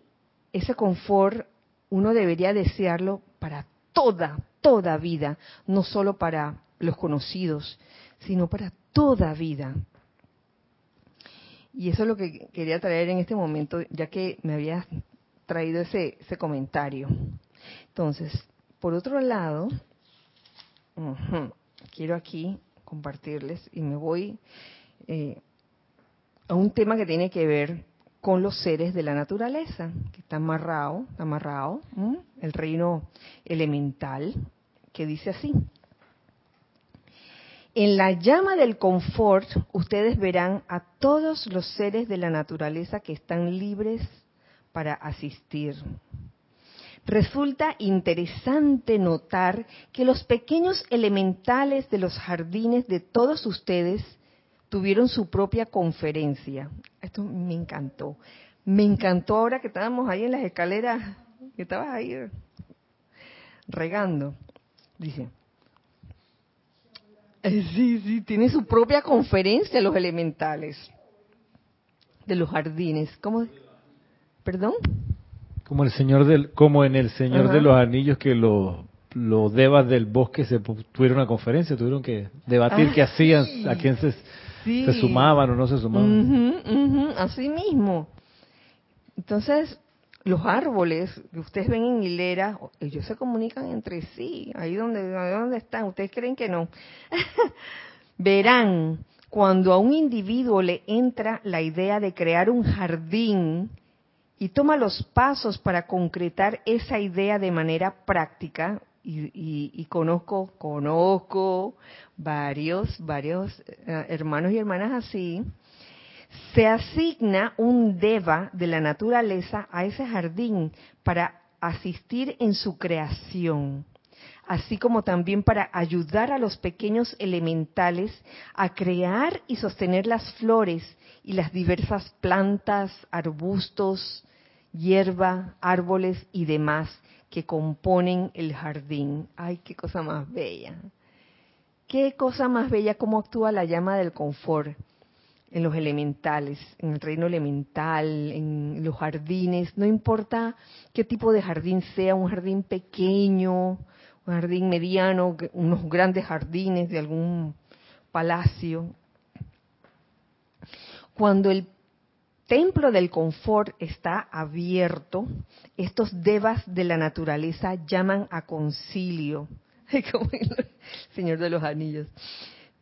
ese confort uno debería desearlo para toda, toda vida, no solo para los conocidos, sino para toda vida. Y eso es lo que quería traer en este momento, ya que me había traído ese, ese comentario. Entonces, por otro lado, quiero aquí compartirles y me voy eh, a un tema que tiene que ver con los seres de la naturaleza, que está amarrado, está amarrado, el reino elemental, que dice así. En la llama del confort, ustedes verán a todos los seres de la naturaleza que están libres para asistir resulta interesante notar que los pequeños elementales de los jardines de todos ustedes tuvieron su propia conferencia. Esto me encantó. Me encantó ahora que estábamos ahí en las escaleras, que estabas ahí regando. Dice, eh, sí, sí, tiene su propia conferencia los elementales de los jardines. ¿Cómo? ¿Perdón? Como el señor del, como en el Señor de los Anillos que los los devas del bosque se tuvieron una conferencia, tuvieron que debatir qué hacían, a quién se, se, sumaban o no se sumaban. así mismo. Entonces, los árboles que ustedes ven en hilera, ellos se comunican entre sí, ahí donde, donde están, ustedes creen que no. Verán, cuando a un individuo le entra la idea de crear un jardín, y toma los pasos para concretar esa idea de manera práctica. Y, conozco, conozco varios, varios eh, hermanos y hermanas así. Se asigna un deva de la naturaleza a ese jardín para asistir en su creación así como también para ayudar a los pequeños elementales a crear y sostener las flores y las diversas plantas, arbustos, hierba, árboles y demás que componen el jardín. Ay, qué cosa más bella. Qué cosa más bella cómo actúa la llama del confort en los elementales, en el reino elemental, en los jardines, no importa qué tipo de jardín sea, un jardín pequeño, un jardín mediano, unos grandes jardines de algún palacio. Cuando el templo del confort está abierto, estos devas de la naturaleza llaman a concilio, Señor de los Anillos,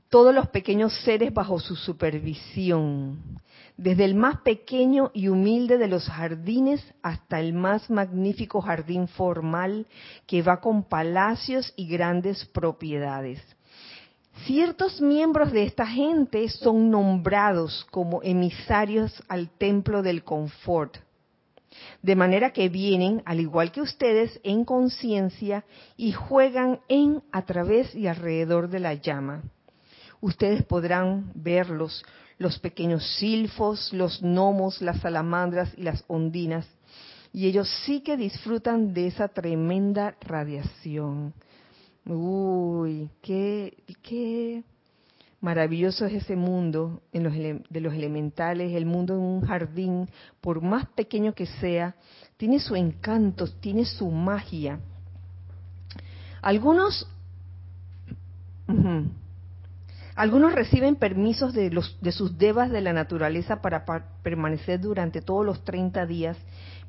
todos los pequeños seres bajo su supervisión, desde el más pequeño y humilde de los jardines hasta el más magnífico jardín formal que va con palacios y grandes propiedades Ciertos miembros de esta gente son nombrados como emisarios al templo del confort. De manera que vienen, al igual que ustedes, en conciencia y juegan en, a través y alrededor de la llama. Ustedes podrán verlos, los pequeños silfos, los gnomos, las salamandras y las ondinas. Y ellos sí que disfrutan de esa tremenda radiación. Uy, qué, qué maravilloso es ese mundo en los, de los elementales, el mundo en un jardín, por más pequeño que sea, tiene su encanto, tiene su magia. Algunos, algunos reciben permisos de, los, de sus devas de la naturaleza para permanecer durante todos los 30 días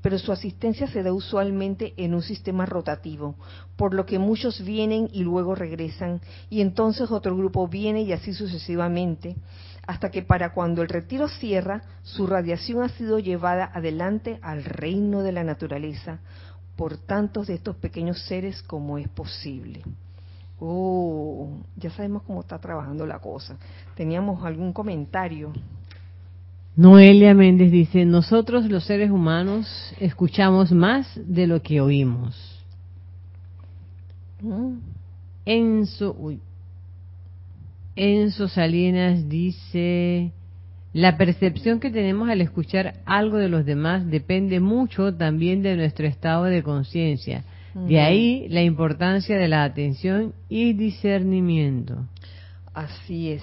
pero su asistencia se da usualmente en un sistema rotativo, por lo que muchos vienen y luego regresan, y entonces otro grupo viene y así sucesivamente, hasta que para cuando el retiro cierra, su radiación ha sido llevada adelante al reino de la naturaleza por tantos de estos pequeños seres como es posible. Oh, ya sabemos cómo está trabajando la cosa. ¿Teníamos algún comentario? Noelia Méndez dice, nosotros los seres humanos escuchamos más de lo que oímos. Enzo, uy, Enzo Salinas dice, la percepción que tenemos al escuchar algo de los demás depende mucho también de nuestro estado de conciencia. De ahí la importancia de la atención y discernimiento. Así es.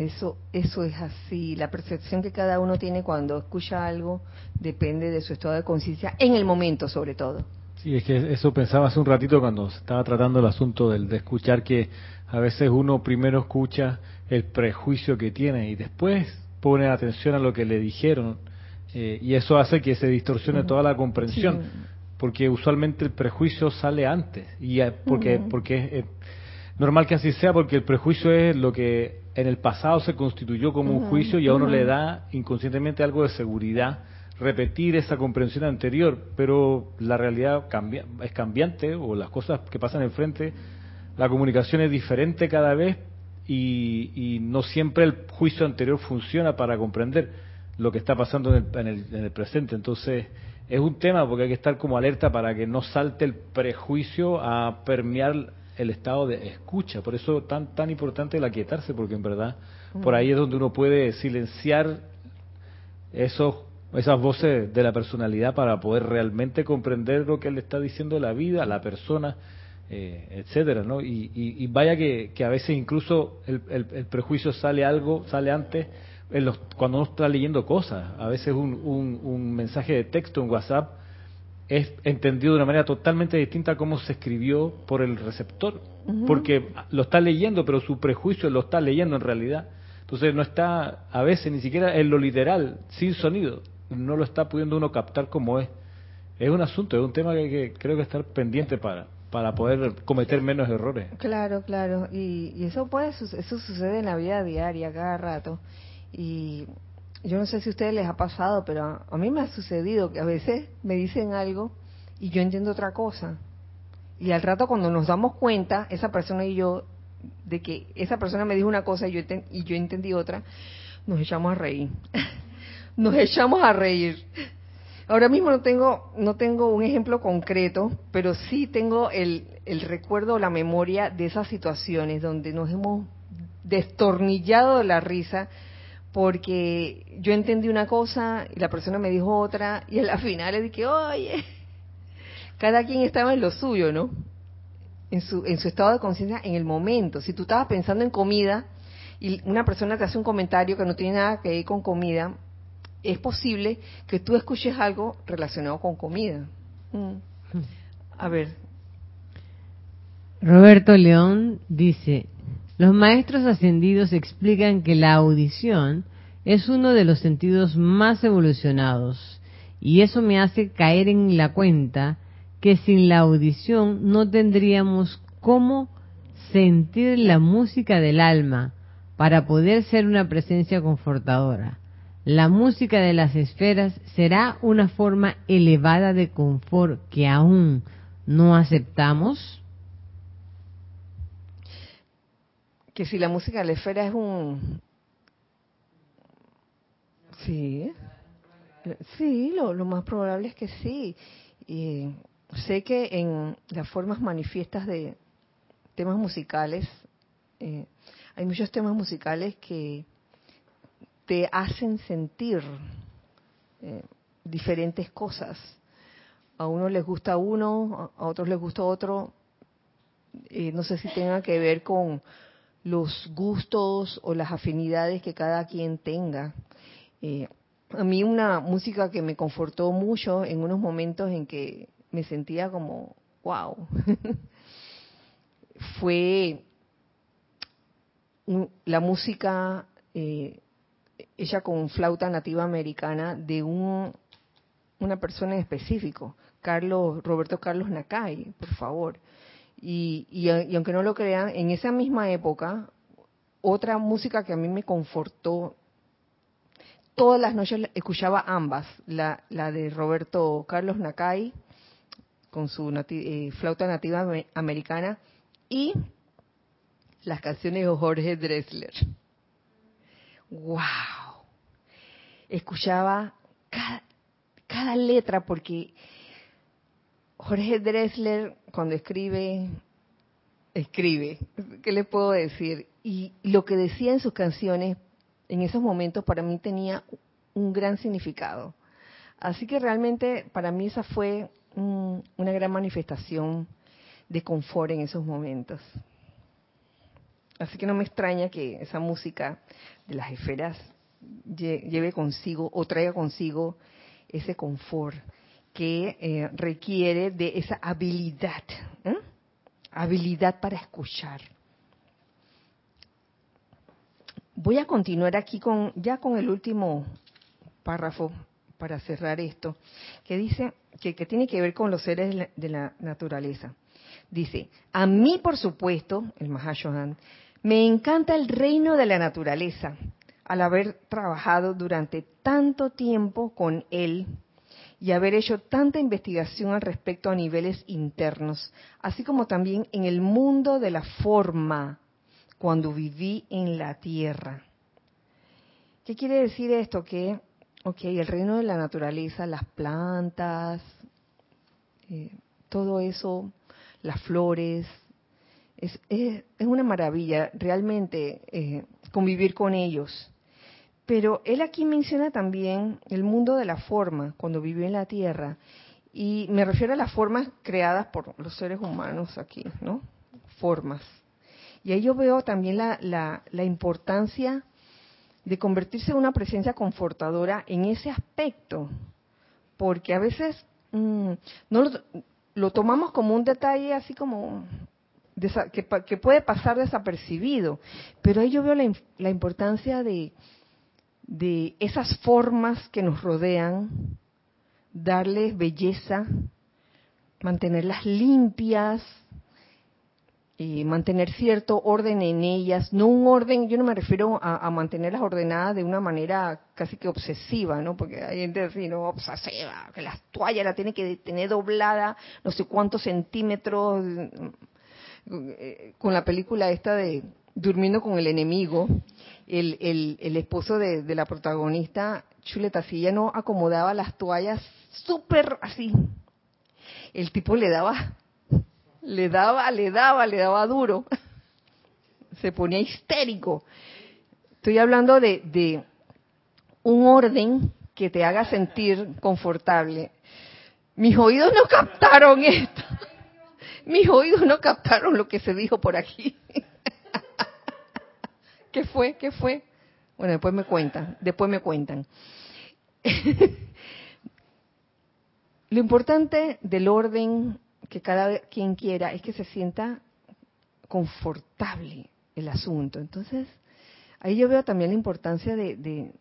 Eso, eso es así. La percepción que cada uno tiene cuando escucha algo depende de su estado de conciencia, en el momento sobre todo. Sí, es que eso pensaba hace un ratito cuando estaba tratando el asunto del, de escuchar que a veces uno primero escucha el prejuicio que tiene y después pone atención a lo que le dijeron eh, y eso hace que se distorsione toda la comprensión porque usualmente el prejuicio sale antes y porque porque es, es normal que así sea porque el prejuicio es lo que en el pasado se constituyó como un juicio y a uno le da inconscientemente algo de seguridad repetir esa comprensión anterior, pero la realidad cambia, es cambiante o las cosas que pasan enfrente, la comunicación es diferente cada vez y, no siempre el juicio anterior funciona para comprender lo que está pasando en el, en el presente. Entonces es un tema porque hay que estar como alerta para que no salte el prejuicio a permear el estado de escucha. Por eso tan tan importante el aquietarse, porque en verdad por ahí es donde uno puede silenciar esos esas voces de la personalidad para poder realmente comprender lo que le está diciendo la vida, la persona, eh, etcétera, ¿no? Y, vaya que, a veces incluso el, prejuicio sale algo, sale antes en los, cuando uno está leyendo cosas. A veces un, un, un mensaje de texto, un WhatsApp, es entendido de una manera totalmente distinta a cómo se escribió por el receptor, porque lo está leyendo, pero su prejuicio lo está leyendo en realidad. Entonces no está, a veces ni siquiera en lo literal, sin sonido, no lo está pudiendo uno captar como es. Es un asunto, es un tema que, que creo que estar pendiente para para poder cometer menos errores. Claro, claro, y, y eso puede eso sucede en la vida diaria cada rato y yo no sé si a ustedes les ha pasado, pero a, mí me ha sucedido que a veces me dicen algo y yo entiendo otra cosa. Y al rato cuando nos damos cuenta, esa persona y yo, de que esa persona me dijo una cosa y yo, y yo entendí otra, nos echamos a reír. nos echamos a reír. Ahora mismo no tengo, no tengo un ejemplo concreto, pero sí tengo el, el recuerdo, la memoria de esas situaciones donde nos hemos destornillado de la risa porque yo entendí una cosa y la persona me dijo otra y al final le dije, oye, cada quien estaba en lo suyo, ¿no? En su, en su estado de conciencia en el momento. Si tú estabas pensando en comida y una persona te hace un comentario que no tiene nada que ver con comida, es posible que tú escuches algo relacionado con comida. Mm. A ver. Roberto León dice, los maestros ascendidos explican que la audición es uno de los sentidos más evolucionados y eso me hace caer en la cuenta que sin la audición no tendríamos cómo sentir la música del alma para poder ser una presencia confortadora. La música de las esferas será una forma elevada de confort que aún no aceptamos. Que si la música de la esfera es un... Sí. Sí, lo, más probable es que sí. Y sé que en las formas manifiestas de temas musicales, eh, hay muchos temas musicales que te hacen sentir eh, diferentes cosas. A uno les gusta uno, a otros les gusta otro. No sé si tenga que ver con los gustos o las afinidades que cada quien tenga. Eh, a mí una música que me confortó mucho en unos momentos en que me sentía como, wow, fue la música eh, ella con flauta nativa americana de un, una persona en específico, Carlos Roberto Carlos Nakai, por favor. Y, y, aunque no lo crean, en esa misma época, otra música que a mí me confortó, todas las noches escuchaba ambas, la, la de Roberto Carlos Nakai, con su eh, flauta nativa americana, y las canciones de Jorge Dressler. ¡Wow! Escuchaba cada letra porque Jorge Dressler cuando escribe, escribe, ¿qué le puedo decir? Y lo que decía en sus canciones en esos momentos para mí tenía un gran significado. Así que realmente para mí esa fue una gran manifestación de confort en esos momentos. Así que no me extraña que esa música de las esferas lleve consigo o traiga consigo ese confort que eh, requiere de esa habilidad, ¿eh? habilidad para escuchar. Voy a continuar aquí con ya con el último párrafo para cerrar esto, que dice que, tiene que ver con los seres de la, naturaleza. Dice, a mí por supuesto, el Mahashohan, me encanta el reino de la naturaleza, al haber trabajado durante tanto tiempo con él y haber hecho tanta investigación al respecto a niveles internos, así como también en el mundo de la forma cuando viví en la tierra. ¿Qué quiere decir esto? Que, ok, el reino de la naturaleza, las plantas, eh, todo eso, las flores, es, es, una maravilla realmente eh, convivir con ellos. Pero él aquí menciona también el mundo de la forma, cuando vivió en la Tierra, y me refiero a las formas creadas por los seres humanos aquí, ¿no? Formas. Y ahí yo veo también la, la, importancia de convertirse en una presencia confortadora en ese aspecto, porque a veces mm, no lo, tomamos como un detalle así como que, que, puede pasar desapercibido, pero ahí yo veo la, la importancia de de esas formas que nos rodean, darles belleza, mantenerlas limpias, y mantener cierto orden en ellas, no un orden, yo no me refiero a, mantenerlas ordenadas de una manera casi que obsesiva, ¿no? Porque hay gente así, ¿no? Obsesiva, que la toalla la tiene que tener doblada no sé cuántos centímetros, eh, con la película esta de Durmiendo con el enemigo, el, el, esposo de, la protagonista, Chuletacilla, no acomodaba las toallas súper así. El tipo le daba, le daba, le daba, le daba duro. Se ponía histérico. Estoy hablando de, de un orden que te haga sentir confortable. Mis oídos no captaron esto. Mis oídos no captaron lo que se dijo por aquí. ¿Qué fue? ¿Qué fue? Bueno, después me cuentan, después me cuentan. Lo importante del orden que cada quien quiera es que se sienta confortable el asunto. Entonces, ahí yo veo también la importancia de, de,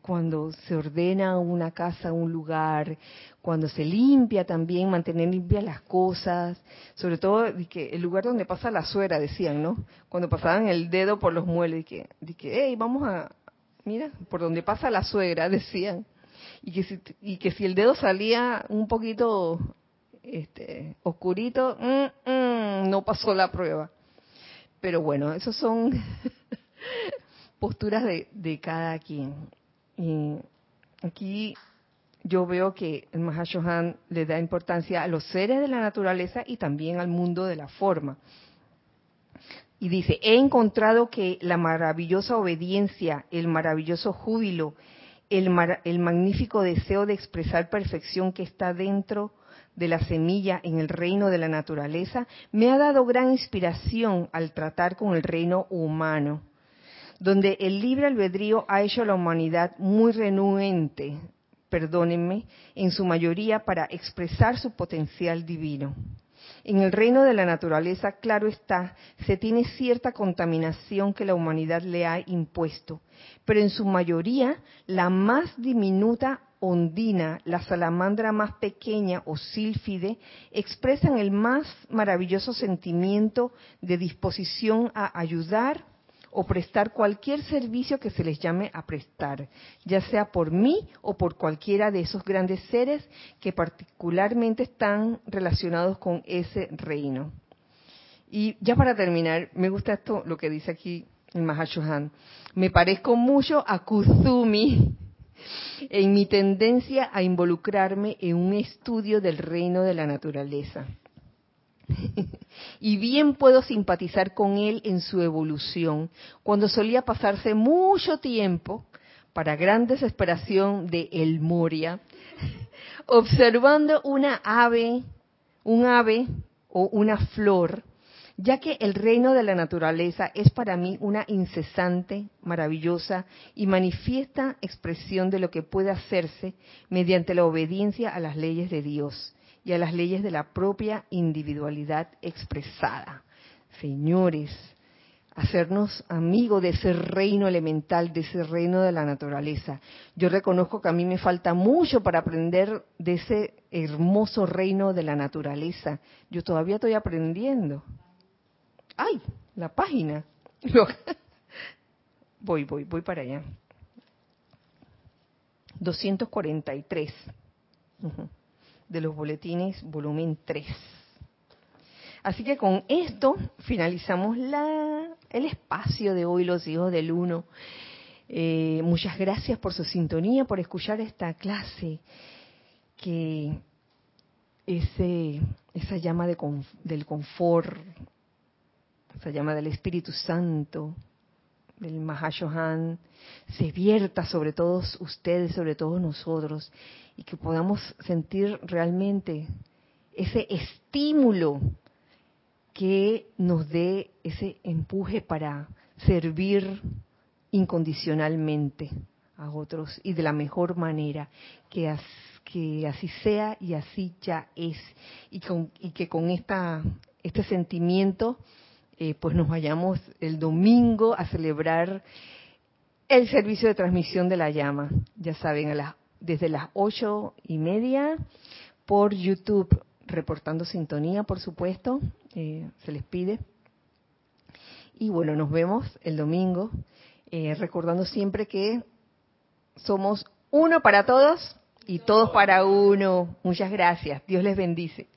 cuando se ordena una casa, un lugar, cuando se limpia también, mantener limpias las cosas, sobre todo que el lugar donde pasa la suera, decían, ¿no? Cuando pasaban el dedo por los muebles, de que, de que hey, vamos a, mira, por donde pasa la suegra, decían. Y que si, y que si el dedo salía un poquito este, oscurito, mm, mm, no pasó la prueba. Pero bueno, esos son posturas de, cada quien. Y aquí yo veo que el Mahashohan le da importancia a los seres de la naturaleza y también al mundo de la forma. Y dice, he encontrado que la maravillosa obediencia, el maravilloso júbilo, el, el magnífico deseo de expresar perfección que está dentro de la semilla en el reino de la naturaleza me ha dado gran inspiración al tratar con el reino humano, donde el libre albedrío ha hecho a la humanidad muy renuente, perdónenme, en su mayoría para expresar su potencial divino. En el reino de la naturaleza, claro está, se tiene cierta contaminación que la humanidad le ha impuesto, pero en su mayoría la más diminuta ondina, la salamandra más pequeña o sílfide, expresan el más maravilloso sentimiento de disposición a ayudar o prestar cualquier servicio que se les llame a prestar, ya sea por mí o por cualquiera de esos grandes seres que particularmente están relacionados con ese reino. Y ya para terminar, me gusta esto, lo que dice aquí el Mahashohan. Me parezco mucho a Kuzumi en mi tendencia a involucrarme en un estudio del reino de la naturaleza. y bien puedo simpatizar con él en su evolución, cuando solía pasarse mucho tiempo, para gran desesperación de El Moria, observando una ave, un ave o una flor ya que el reino de la naturaleza es para mí una incesante, maravillosa y manifiesta expresión de lo que puede hacerse mediante la obediencia a las leyes de Dios y a las leyes de la propia individualidad expresada. Señores, hacernos amigos de ese reino elemental, de ese reino de la naturaleza. Yo reconozco que a mí me falta mucho para aprender de ese hermoso reino de la naturaleza. Yo todavía estoy aprendiendo. ¡Ay! La página. voy, voy, voy para allá. 243 de los boletines, volumen 3. Así que con esto finalizamos el espacio de hoy, los hijos del uno. Eh, muchas gracias por su sintonía, por escuchar esta clase, que ese, esa llama de, del confort, esa llama del Espíritu Santo, del Mahashohan, se vierta sobre todos ustedes, sobre todos nosotros, y que podamos sentir realmente ese estímulo que nos dé ese empuje para servir incondicionalmente a otros y de la mejor manera, que, que así sea y así ya es, y, y que con esta, este sentimiento eh, pues nos vayamos el domingo a celebrar el servicio de transmisión de la llama. Ya saben, desde las ocho y media por YouTube, reportando sintonía, por supuesto, eh, se les pide. Y bueno, nos vemos el domingo, eh, recordando siempre que somos uno para todos y todos para uno. Muchas gracias. Dios les bendice.